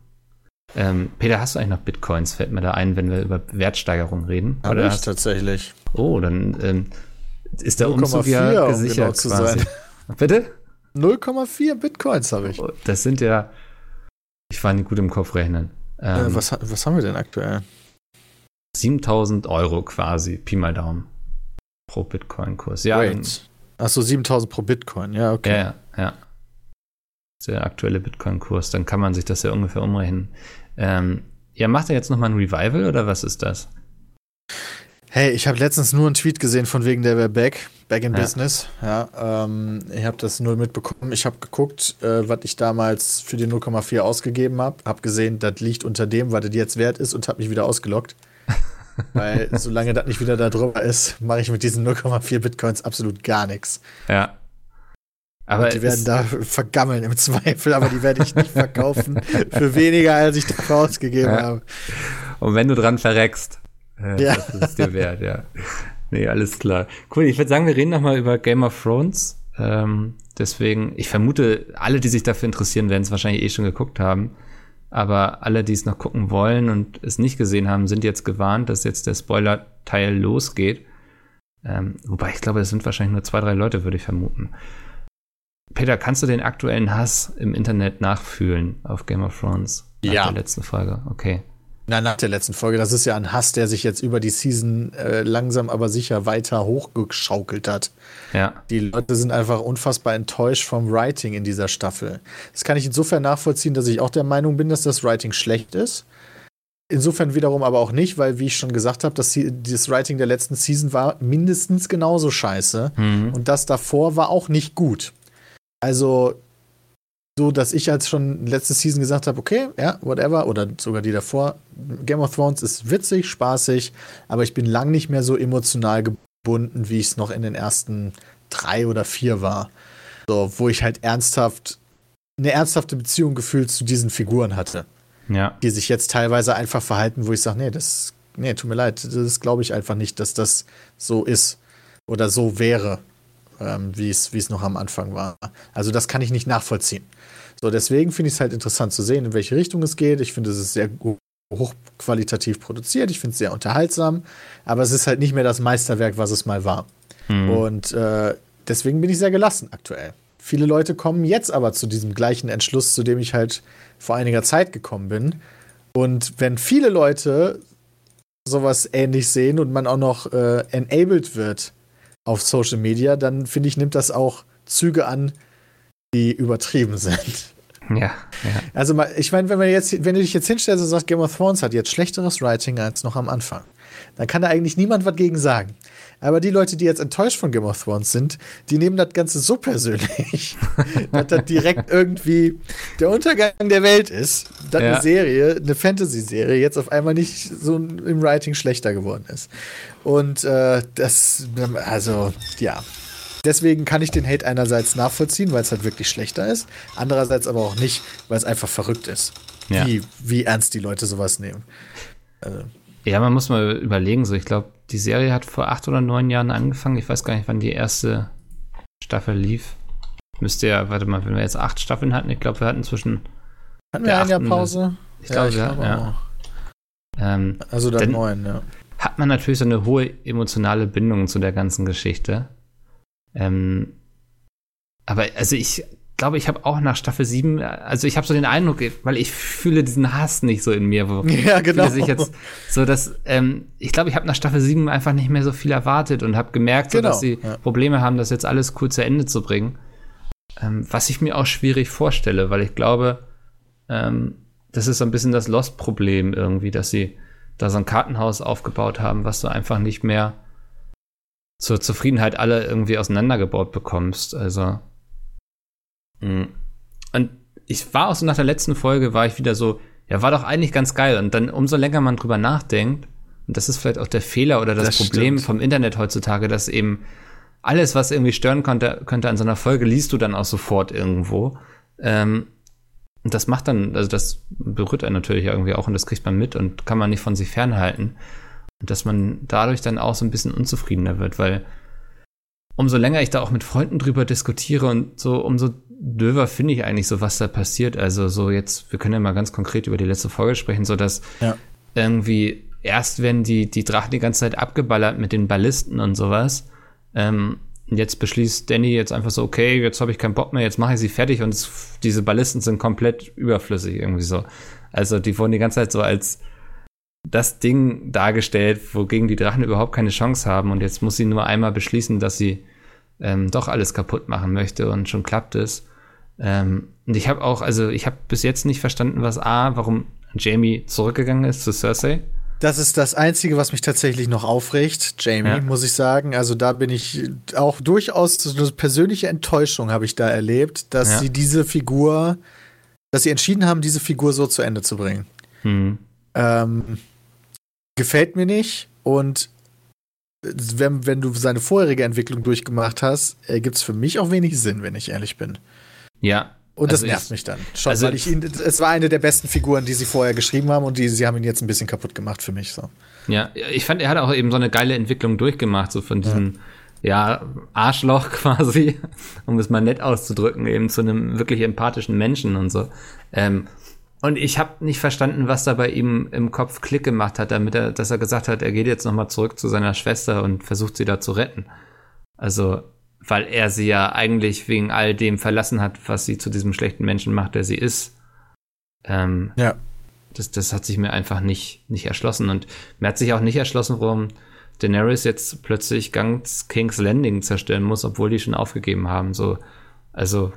Ähm, Peter, hast du eigentlich noch Bitcoins? Fällt mir da ein, wenn wir über Wertsteigerung reden? Habe ich tatsächlich. Oh, dann ähm, ist der Umzug 0,4, ja um gesichert genau zu quasi. sein. Bitte? 0,4 Bitcoins habe ich. Oh, Das sind ja. Ich war nicht gut im Kopf rechnen. Ähm, äh, was, was haben wir denn aktuell? 7000 Euro quasi, Pi mal Daumen. Pro Bitcoin-Kurs. Ja, Wait. Achso, 7000 pro Bitcoin. Ja, okay. ja, ja, Der aktuelle Bitcoin-Kurs, dann kann man sich das ja ungefähr umrechnen. Ähm, ja, macht er jetzt nochmal ein Revival oder was ist das? Hey, ich habe letztens nur einen Tweet gesehen von wegen der back, back in Ja. business. Ja, ähm, ich habe das null mitbekommen. Ich habe geguckt, äh, was ich damals für die 0,4 ausgegeben habe. Habe gesehen, das liegt unter dem, was das jetzt wert ist und habe mich wieder ausgelockt. Weil solange das nicht wieder da drüber ist, mache ich mit diesen 0,4 Bitcoins absolut gar nichts. Ja. Aber Die werden da vergammeln im Zweifel, aber die werde ich nicht verkaufen für weniger, als ich dafür ausgegeben Ja. habe. Und wenn du dran verreckst, äh, Ja. das ist dir wert, ja. Nee, alles klar. Cool, ich würde sagen, wir reden nochmal über Game of Thrones. Ähm, deswegen, ich vermute, alle, die sich dafür interessieren, werden es wahrscheinlich eh schon geguckt haben. Aber alle, die es noch gucken wollen und es nicht gesehen haben, sind jetzt gewarnt, dass jetzt der Spoiler-Teil losgeht. Ähm, wobei ich glaube, es sind wahrscheinlich nur zwei, drei Leute, würde ich vermuten. Peter, kannst du den aktuellen Hass im Internet nachfühlen auf Game of Thrones? Nach ja. der letzten Folge, okay. Na, nach der letzten Folge. Das ist ja ein Hass, der sich jetzt über die Season äh, langsam aber sicher weiter hochgeschaukelt hat. Ja. Die Leute sind einfach unfassbar enttäuscht vom Writing in dieser Staffel. Das kann ich insofern nachvollziehen, dass ich auch der Meinung bin, dass das Writing schlecht ist. Insofern wiederum aber auch nicht, weil, wie ich schon gesagt habe, das, das Writing der letzten Season war mindestens genauso scheiße. Mhm. Und das davor war auch nicht gut. Also, so, dass ich als schon letzte Season gesagt habe, okay, ja, whatever, oder sogar die davor, Game of Thrones ist witzig, spaßig, aber ich bin lang nicht mehr so emotional gebunden, wie ich es noch in den ersten drei oder vier war. So, wo ich halt ernsthaft, eine ernsthafte Beziehung gefühlt zu diesen Figuren hatte. Ja. Die sich jetzt teilweise einfach verhalten, wo ich sage, nee, das, nee, tut mir leid, das glaube ich einfach nicht, dass das so ist oder so wäre ähm, wie es noch am Anfang war. Also das kann ich nicht nachvollziehen. So, deswegen finde ich es halt interessant zu sehen, in welche Richtung es geht. Ich finde, es ist sehr hochqualitativ produziert. Ich finde es sehr unterhaltsam. Aber es ist halt nicht mehr das Meisterwerk, was es mal war. Mhm. Und äh, deswegen bin ich sehr gelassen aktuell. Viele Leute kommen jetzt aber zu diesem gleichen Entschluss, zu dem ich halt vor einiger Zeit gekommen bin. Und wenn viele Leute sowas ähnlich sehen und man auch noch äh, enabled wird auf Social Media, dann finde ich, nimmt das auch Züge an, die übertrieben sind. Ja, ja. Also ich meine, wenn man jetzt, wenn du dich jetzt hinstellst und sagst, Game of Thrones hat jetzt schlechteres Writing als noch am Anfang, dann kann da eigentlich niemand was gegen sagen. Aber die Leute, die jetzt enttäuscht von Game of Thrones sind, die nehmen das Ganze so persönlich, dass das direkt irgendwie der Untergang der Welt ist, dass ja. eine Serie, eine Fantasy-Serie, jetzt auf einmal nicht so im Writing schlechter geworden ist. Und äh, das, also, ja. Deswegen kann ich den Hate einerseits nachvollziehen, weil es halt wirklich schlechter ist, andererseits aber auch nicht, weil es einfach verrückt ist, ja. wie, wie ernst die Leute sowas nehmen. Also. Ja, man muss mal überlegen, so ich glaube, die Serie hat vor acht oder neun Jahren angefangen. Ich weiß gar nicht, wann die erste Staffel lief. Müsste ja, warte mal, wenn wir jetzt acht Staffeln hatten, ich glaube, wir hatten zwischen. Hatten wir ein Jahr Pause? Ich glaube, ja. Glaub, ja. Ähm, also dann neun, ja. Hat man natürlich so eine hohe emotionale Bindung zu der ganzen Geschichte. Ähm, aber also ich glaube, ich habe auch nach Staffel 7, also ich habe so den Eindruck, weil ich fühle diesen Hass nicht so in mir, wo ja, genau. sich jetzt so, dass ähm, ich glaube, ich habe nach Staffel 7 einfach nicht mehr so viel erwartet und habe gemerkt, genau. so, dass sie ja. Probleme haben, das jetzt alles cool zu Ende zu bringen. Ähm, was ich mir auch schwierig vorstelle, weil ich glaube, ähm, das ist so ein bisschen das Lost-Problem irgendwie, dass sie da so ein Kartenhaus aufgebaut haben, was du einfach nicht mehr zur Zufriedenheit alle irgendwie auseinandergebaut bekommst. Also Mhm. Und ich war auch so nach der letzten Folge, war ich wieder so, ja, war doch eigentlich ganz geil. Und dann umso länger man drüber nachdenkt, und das ist vielleicht auch der Fehler oder das, das Problem stimmt. vom Internet heutzutage, dass eben alles, was irgendwie stören konnte, könnte an so einer Folge, liest du dann auch sofort irgendwo. Ähm, und das macht dann, also das berührt einen natürlich irgendwie auch und das kriegt man mit und kann man nicht von sich fernhalten. Und dass man dadurch dann auch so ein bisschen unzufriedener wird, weil umso länger ich da auch mit Freunden drüber diskutiere und so, umso döver finde ich eigentlich so, was da passiert. Also so jetzt, wir können ja mal ganz konkret über die letzte Folge sprechen, so dass ja. irgendwie erst werden die, die Drachen die ganze Zeit abgeballert mit den Ballisten und sowas. Ähm, und jetzt beschließt Danny jetzt einfach so, okay, jetzt habe ich keinen Bock mehr, jetzt mache ich sie fertig und es, diese Ballisten sind komplett überflüssig irgendwie so. Also die wurden die ganze Zeit so als das Ding dargestellt, wogegen die Drachen überhaupt keine Chance haben und jetzt muss sie nur einmal beschließen, dass sie ähm, doch alles kaputt machen möchte und schon klappt es. Ähm, und ich habe auch, also ich habe bis jetzt nicht verstanden, was A, warum Jamie zurückgegangen ist zu Cersei. Das ist das Einzige, was mich tatsächlich noch aufregt, Jamie, ja. muss ich sagen. Also da bin ich auch durchaus so eine persönliche Enttäuschung habe ich da erlebt, dass ja. sie diese Figur, dass sie entschieden haben, diese Figur so zu Ende zu bringen. Hm. Ähm, gefällt mir nicht und wenn, wenn du seine vorherige Entwicklung durchgemacht hast, ergibt es für mich auch wenig Sinn, wenn ich ehrlich bin. Ja. Und das also nervt ich, mich dann. Schon, also weil ich ihn, es war eine der besten Figuren, die sie vorher geschrieben haben und die, sie haben ihn jetzt ein bisschen kaputt gemacht für mich. So. Ja, ich fand, er hat auch eben so eine geile Entwicklung durchgemacht, so von diesem, ja, ja Arschloch quasi, um es mal nett auszudrücken, eben zu einem wirklich empathischen Menschen und so. Ähm, Und ich habe nicht verstanden, was da bei ihm im Kopf Klick gemacht hat, damit er, dass er gesagt hat, er geht jetzt nochmal zurück zu seiner Schwester und versucht sie da zu retten. Also, weil er sie ja eigentlich wegen all dem verlassen hat, was sie zu diesem schlechten Menschen macht, der sie ist. Ähm, Ja. das, das hat sich mir einfach nicht, nicht erschlossen. Und mir hat sich auch nicht erschlossen, warum Daenerys jetzt plötzlich ganz King's Landing zerstören muss, obwohl die schon aufgegeben haben. So, also,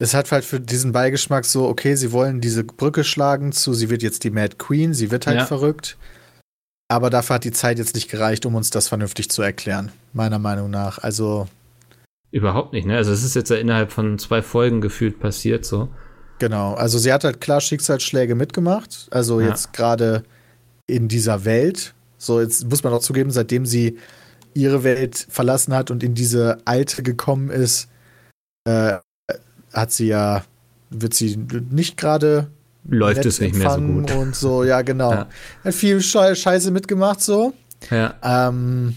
Es hat halt für diesen Beigeschmack so, okay, sie wollen diese Brücke schlagen zu, sie wird jetzt die Mad Queen, sie wird halt Ja. verrückt. Aber dafür hat die Zeit jetzt nicht gereicht, um uns das vernünftig zu erklären, meiner Meinung nach. Also, überhaupt nicht, ne? Also, es ist jetzt ja innerhalb von zwei Folgen gefühlt passiert, so. genau. Also, sie hat halt klar Schicksalsschläge mitgemacht. Also, Ja. jetzt gerade in dieser Welt. So, jetzt muss man auch zugeben, seitdem sie ihre Welt verlassen hat und in diese alte gekommen ist, äh, hat sie ja, wird sie nicht gerade Läuft es nicht mehr so gut. Und so, ja, genau. Ja. Hat viel Schei- Scheiße mitgemacht, so. Ja, Ähm,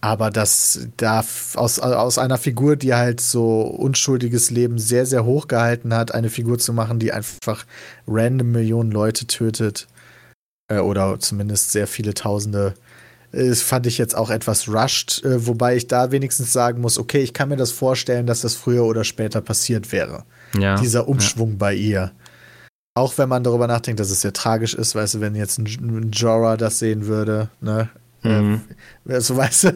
aber das da aus, aus einer Figur, die halt so unschuldiges Leben sehr, sehr hoch gehalten hat, eine Figur zu machen, die einfach random Millionen Leute tötet, äh, oder zumindest sehr viele Tausende, das fand ich jetzt auch etwas rushed, äh, wobei ich da wenigstens sagen muss, okay, ich kann mir das vorstellen, dass das früher oder später passiert wäre ja. dieser Umschwung bei ihr. Auch wenn man darüber nachdenkt, dass es sehr tragisch ist, weißt du, wenn jetzt ein, ein Jorah das sehen würde, ne? Ja. Mhm. So weißt du,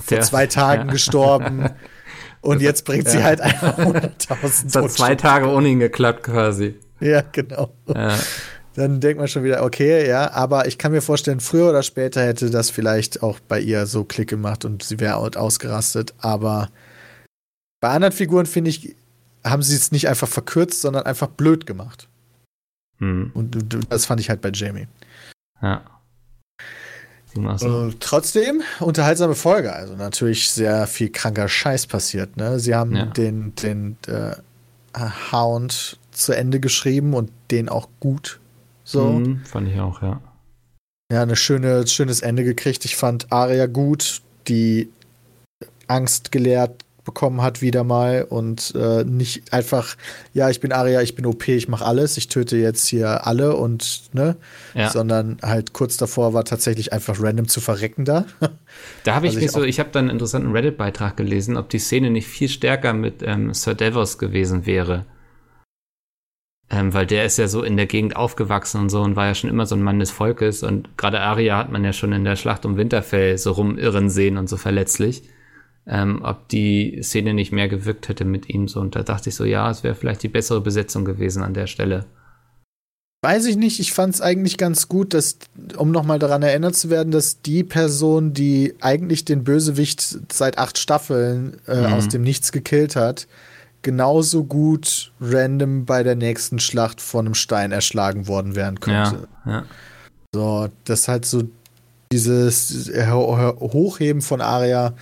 vor Der- zwei Tagen ja. gestorben und jetzt bringt sie ja. halt einfach 100.000 Es hat zwei Tage ohne ihn geklappt, quasi. Ja, genau. Ja. Dann denkt man schon wieder, okay, ja, aber ich kann mir vorstellen, früher oder später hätte das vielleicht auch bei ihr so Klick gemacht und sie wäre ausgerastet. Aber bei anderen Figuren, finde ich, haben sie es nicht einfach verkürzt, sondern einfach blöd gemacht. Hm. Und das fand ich halt bei Jamie. ja. So. Trotzdem, unterhaltsame Folge. Also natürlich sehr viel kranker Scheiß passiert. Ne? Sie haben Ja. den, den äh, Hound zu Ende geschrieben und den auch gut. So. Hm, fand ich auch, ja. Ja, ein schöne, schönes Ende gekriegt. Ich fand Arya gut, die Angst gelehrt bekommen hat wieder mal und äh, nicht einfach, ja, ich bin Arya, ich bin OP, ich mache alles, ich töte jetzt hier alle und ne, Ja. sondern halt kurz davor war tatsächlich einfach random zu verrecken da. Da habe ich mich ich so, ich habe dann einen interessanten Reddit-Beitrag gelesen, ob die Szene nicht viel stärker mit ähm, Sir Davos gewesen wäre. Ähm, weil der ist ja so in der Gegend aufgewachsen und so und war ja schon immer so ein Mann des Volkes und gerade Arya hat man ja schon in der Schlacht um Winterfell so rumirren sehen und so verletzlich. Ähm, ob die Szene nicht mehr gewirkt hätte mit ihm so und da dachte ich so, ja, es wäre vielleicht die bessere Besetzung gewesen an der Stelle. Weiß ich nicht, ich fand es eigentlich ganz gut, dass, um nochmal daran erinnert zu werden, dass die Person, die eigentlich den Bösewicht seit acht Staffeln äh, Mhm. aus dem Nichts gekillt hat, genauso gut random bei der nächsten Schlacht von einem Stein erschlagen worden werden könnte. Ja, ja. So, das halt so dieses Ho- Ho- Hochheben von Arya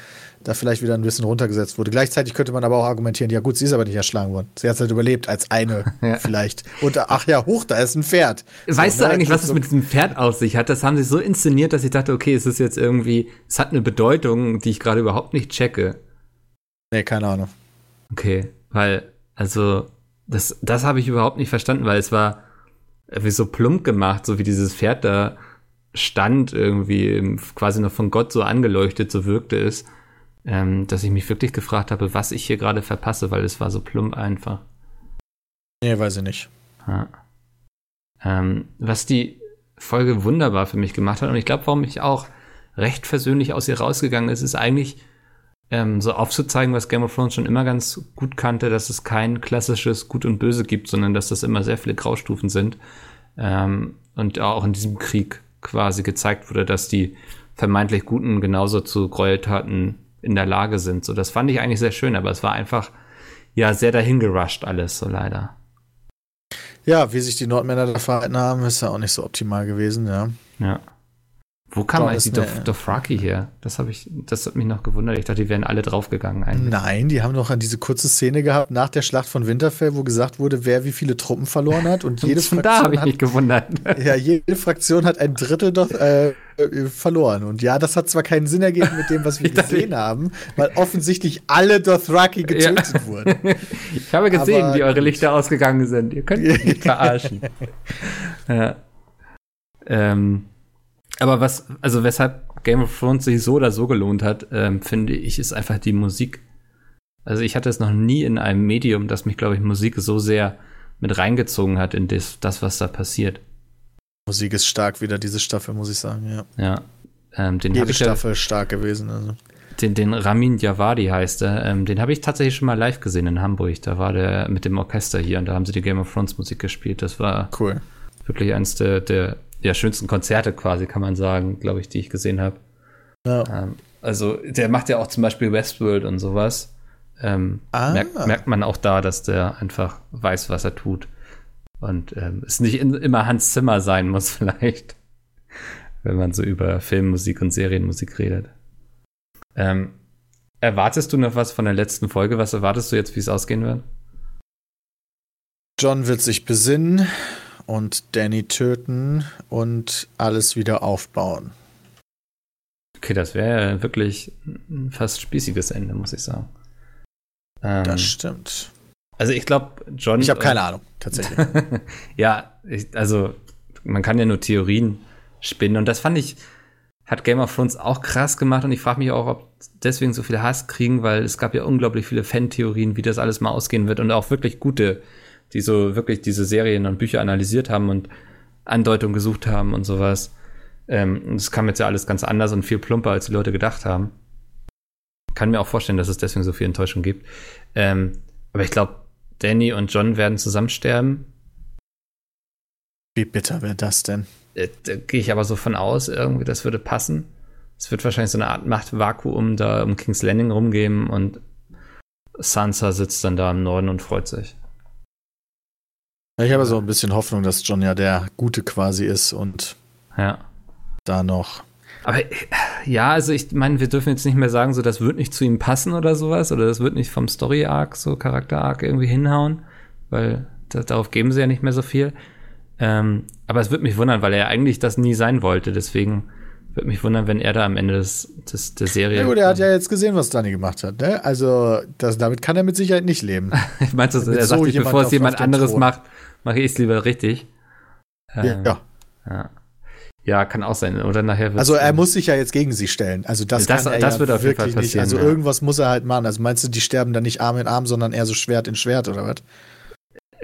da vielleicht wieder ein bisschen runtergesetzt wurde. Gleichzeitig könnte man aber auch argumentieren, ja gut, sie ist aber nicht erschlagen worden. Sie hat halt überlebt als eine Ja. vielleicht. Und ach ja, hoch, da ist ein Pferd. Weißt So, du ne? eigentlich, was es So- mit diesem Pferd auf sich hat? Das haben sie so inszeniert, dass ich dachte, okay, es ist jetzt irgendwie, es hat eine Bedeutung, die ich gerade überhaupt nicht checke. Nee, keine Ahnung. Okay, weil, also, das, das habe ich überhaupt nicht verstanden, weil es war wie so plump gemacht, so wie dieses Pferd da stand, irgendwie quasi noch von Gott so angeleuchtet, so wirkte es, ähm, dass ich mich wirklich gefragt habe, was ich hier gerade verpasse, weil es war so plump einfach. Nee, weiß ich nicht. Ja. Ähm, was die Folge wunderbar für mich gemacht hat und ich glaube, warum ich auch recht versöhnlich aus ihr rausgegangen ist, ist eigentlich ähm, so aufzuzeigen, was Game of Thrones schon immer ganz gut kannte, dass es kein klassisches Gut und Böse gibt, sondern dass das immer sehr viele Graustufen sind. Ähm, und auch in diesem Krieg quasi gezeigt wurde, dass die vermeintlich Guten genauso zu Gräueltaten in der Lage sind. So, das fand ich eigentlich sehr schön, aber es war einfach ja sehr dahingerusht alles, so leider. Ja, wie sich die Nordmänner da verhalten haben, ist ja auch nicht so optimal gewesen, ja. Ja. Wo kam Doch, eigentlich die eine- Dothraki her? Das habe ich, das hat mich noch gewundert. Ich dachte, die wären alle draufgegangen eigentlich. Nein, die haben noch an diese kurze Szene gehabt nach der Schlacht von Winterfell, wo gesagt wurde, wer wie viele Truppen verloren hat. Und jede Von da habe Fraktion ich hat mich gewundert. Ja, jede Fraktion hat ein Drittel doch äh, äh, verloren. Und ja, das hat zwar keinen Sinn ergeben mit dem, was wir gesehen haben, weil offensichtlich alle Dothraki getötet wurden. Ich habe gesehen, Aber wie eure. Lichter ausgegangen sind. Ihr könnt mich nicht verarschen. ja. ähm, aber was, also weshalb Game of Thrones sich so oder so gelohnt hat, ähm, finde ich, ist einfach die Musik. Also ich hatte es noch nie in einem Medium, das mich, glaube ich, Musik so sehr mit reingezogen hat in das, das was da passiert. Musik ist stark wieder, diese Staffel, muss ich sagen, ja. Ja. Ähm, den Jede ich ja- Staffel stark gewesen. Also. den, den Ramin Javadi heißt er, ähm, den habe ich tatsächlich schon mal live gesehen in Hamburg. Da war der mit dem Orchester hier und da haben sie die Game of Thrones Musik gespielt. Das war Cool. wirklich eines der, der ja, schönsten Konzerte quasi, kann man sagen, glaube ich, die ich gesehen habe. Ja. Ähm, also der macht ja auch zum Beispiel Westworld und sowas. Ähm, Ah. merkt, merkt man auch da, dass der einfach weiß, was er tut. Und ähm, es nicht in, immer Hans Zimmer sein muss vielleicht, wenn man so über Filmmusik und Serienmusik redet. Ähm, erwartest du noch was von der letzten Folge? Was erwartest du jetzt, wie es ausgehen wird? John wird sich besinnen und Danny töten und alles wieder aufbauen. Okay, das wäre ja wirklich ein fast spießiges Ende, muss ich sagen. Ähm, Das stimmt. also ich glaube, John. Ich habe keine Ahnung, tatsächlich. ja, ich, also man kann ja nur Theorien spinnen und das fand ich, hat Game of Thrones auch krass gemacht und ich frage mich auch, ob deswegen so viel Hass kriegen, weil es gab ja unglaublich viele Fan-Theorien, wie das alles mal ausgehen wird und auch wirklich gute, die so wirklich diese Serien und Bücher analysiert haben und Andeutungen gesucht haben und sowas. Ähm, es kam jetzt ja alles ganz anders und viel plumper, als die Leute gedacht haben. Kann mir auch vorstellen, dass es deswegen so viel Enttäuschung gibt. Ähm, aber ich glaube, Danny und John werden zusammen sterben. Wie bitter wäre das denn? Äh, Da gehe ich aber so von aus, irgendwie, das würde passen. Es wird wahrscheinlich so eine Art Machtvakuum da um King's Landing rumgeben und Sansa sitzt dann da im Norden und freut sich. Ich habe so ein bisschen Hoffnung, dass John ja der Gute quasi ist und Ja. da noch. Aber ja, also ich meine, wir dürfen jetzt nicht mehr sagen, so das wird nicht zu ihm passen oder sowas, oder das wird nicht vom Story-Arc, so Charakter-Arc irgendwie hinhauen, weil da, darauf geben sie ja nicht mehr so viel. Ähm, aber es wird mich wundern, weil er eigentlich das nie sein wollte, deswegen wird mich wundern, wenn er da am Ende des, des, der Serie. Ja gut, er hat ja jetzt gesehen, was Danny gemacht hat. Ne? Also das, damit kann er mit Sicherheit nicht leben. Ich meinte, Mit er so sagt sich, jemand bevor es jemand anderes Thron. macht, mache ich es lieber richtig. Ähm, ja. ja. Ja, kann auch sein. Oder nachher Also er muss sich ja jetzt gegen sie stellen. Also das, Das- kann er das ja wird auf jeden Fall wirklich nicht. passieren, Also ja. irgendwas muss er halt machen. Also meinst du, die sterben dann nicht Arm in Arm, sondern eher so Schwert in Schwert oder was?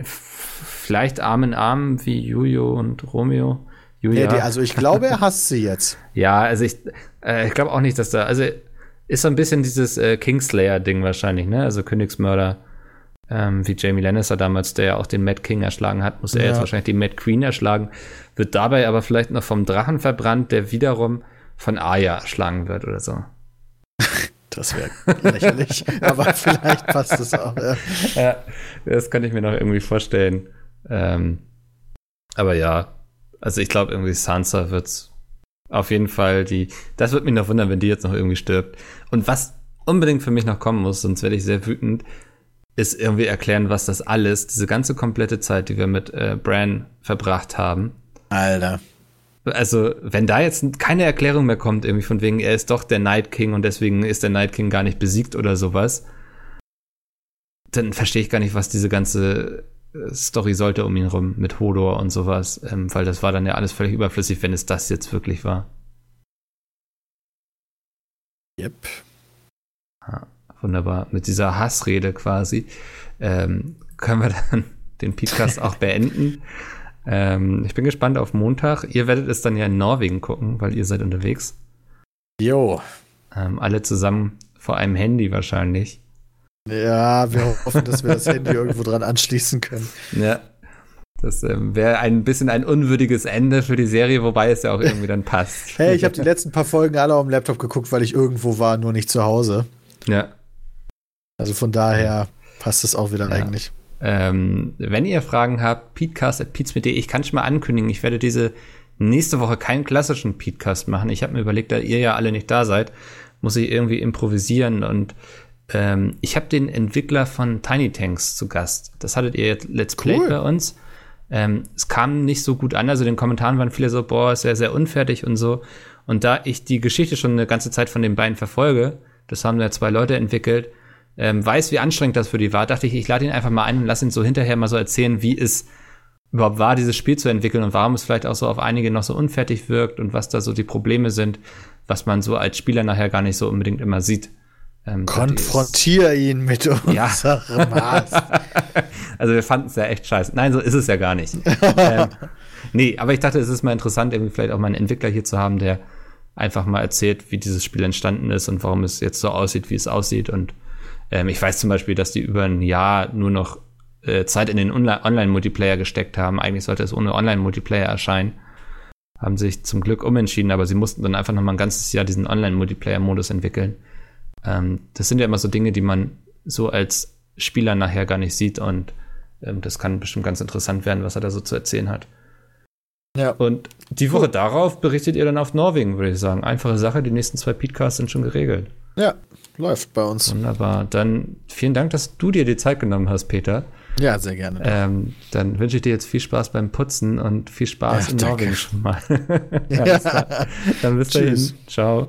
Vielleicht Arm in Arm wie Julio und Romeo. Julia. Nee, die, also ich glaube, er hasst sie jetzt. ja, also ich, äh, ich glaube auch nicht, dass da, also ist so ein bisschen dieses äh, Kingslayer-Ding wahrscheinlich, ne? Also Königsmörder, ähm, wie Jamie Lannister damals, der ja auch den Mad King erschlagen hat, muss er Ja. jetzt wahrscheinlich die Mad Queen erschlagen, wird dabei aber vielleicht noch vom Drachen verbrannt, der wiederum von Arya erschlagen wird oder so. Das wäre lächerlich. aber vielleicht passt es auch. Ja. Ja, das kann ich mir noch irgendwie vorstellen. Ähm, aber ja, also ich glaube irgendwie Sansa wird's auf jeden Fall die, das wird mich noch wundern, wenn die jetzt noch irgendwie stirbt. Und was unbedingt für mich noch kommen muss, sonst werde ich sehr wütend, ist irgendwie erklären, was das alles, diese ganze komplette Zeit, die wir mit äh, Bran verbracht haben. Alter. Also, wenn da jetzt keine Erklärung mehr kommt, irgendwie von wegen, er ist doch der Night King und deswegen ist der Night King gar nicht besiegt oder sowas, dann verstehe ich gar nicht, was diese ganze äh, Story sollte um ihn rum mit Hodor und sowas, ähm, weil das war dann ja alles völlig überflüssig, wenn es das jetzt wirklich war. Yep. Wunderbar. Mit dieser Hassrede quasi ähm, können wir dann den Podcast auch beenden. Ähm, ich bin gespannt auf Montag. Ihr werdet es dann ja in Norwegen gucken, weil ihr seid unterwegs. Jo. Ähm, alle zusammen vor einem Handy wahrscheinlich. Ja, wir hoffen, dass wir das Handy irgendwo dran anschließen können. Ja. Das ähm, wäre ein bisschen ein unwürdiges Ende für die Serie, wobei es ja auch irgendwie dann passt. Hey, ich habe die letzten paar Folgen alle auf dem Laptop geguckt, weil ich irgendwo war, nur nicht zu Hause. Ja. Also von daher passt es auch wieder Ja. eigentlich. Ähm, wenn ihr Fragen habt, peatcast.peatsmit.de, ich kann schon mal ankündigen, ich werde diese nächste Woche keinen klassischen Podcast machen. Ich habe mir überlegt, da ihr ja alle nicht da seid, muss ich irgendwie improvisieren und ähm, ich habe den Entwickler von Tiny Tanks zu Gast. Das hattet ihr jetzt Let's Play Cool. bei uns. Ähm, es kam nicht so gut an, also in den Kommentaren waren viele so, boah, ist sehr, sehr unfertig und so. Und da ich die Geschichte schon eine ganze Zeit von den beiden verfolge, das haben ja zwei Leute entwickelt, ähm, weiß, wie anstrengend das für die war, dachte ich, ich lade ihn einfach mal ein und lasse ihn so hinterher mal so erzählen, wie es überhaupt war, dieses Spiel zu entwickeln und warum es vielleicht auch so auf einige noch so unfertig wirkt und was da so die Probleme sind, was man so als Spieler nachher gar nicht so unbedingt immer sieht. Ähm, Konfrontier ihn mit Ja. unserem Maß. Also wir fanden es ja echt scheiße. Nein, so ist es ja gar nicht. ähm, nee, aber ich dachte, es ist mal interessant, irgendwie vielleicht auch mal einen Entwickler hier zu haben, der einfach mal erzählt, wie dieses Spiel entstanden ist und warum es jetzt so aussieht, wie es aussieht. Und ähm, ich weiß zum Beispiel, dass die über ein Jahr nur noch äh, Zeit in den Onli- Online-Multiplayer gesteckt haben. Eigentlich sollte es ohne Online-Multiplayer erscheinen. Haben sich zum Glück umentschieden, aber sie mussten dann einfach noch mal ein ganzes Jahr diesen Online-Multiplayer-Modus entwickeln. Ähm, das sind ja immer so Dinge, die man so als Spieler nachher gar nicht sieht und ähm, das kann bestimmt ganz interessant werden, was er da so zu erzählen hat. Ja. Und die Woche darauf berichtet ihr dann auf Norwegen, würde ich sagen. Einfache Sache, die nächsten zwei Podcasts sind schon geregelt. ja, läuft bei uns. Wunderbar. Dann vielen Dank, dass du dir die Zeit genommen hast, Peter. Ja, sehr gerne. Ähm, dann wünsche ich dir jetzt viel Spaß beim Putzen und viel Spaß Ja, in. Norwegen schon mal. Klar. Dann bis dahin. Tschüss. Ciao.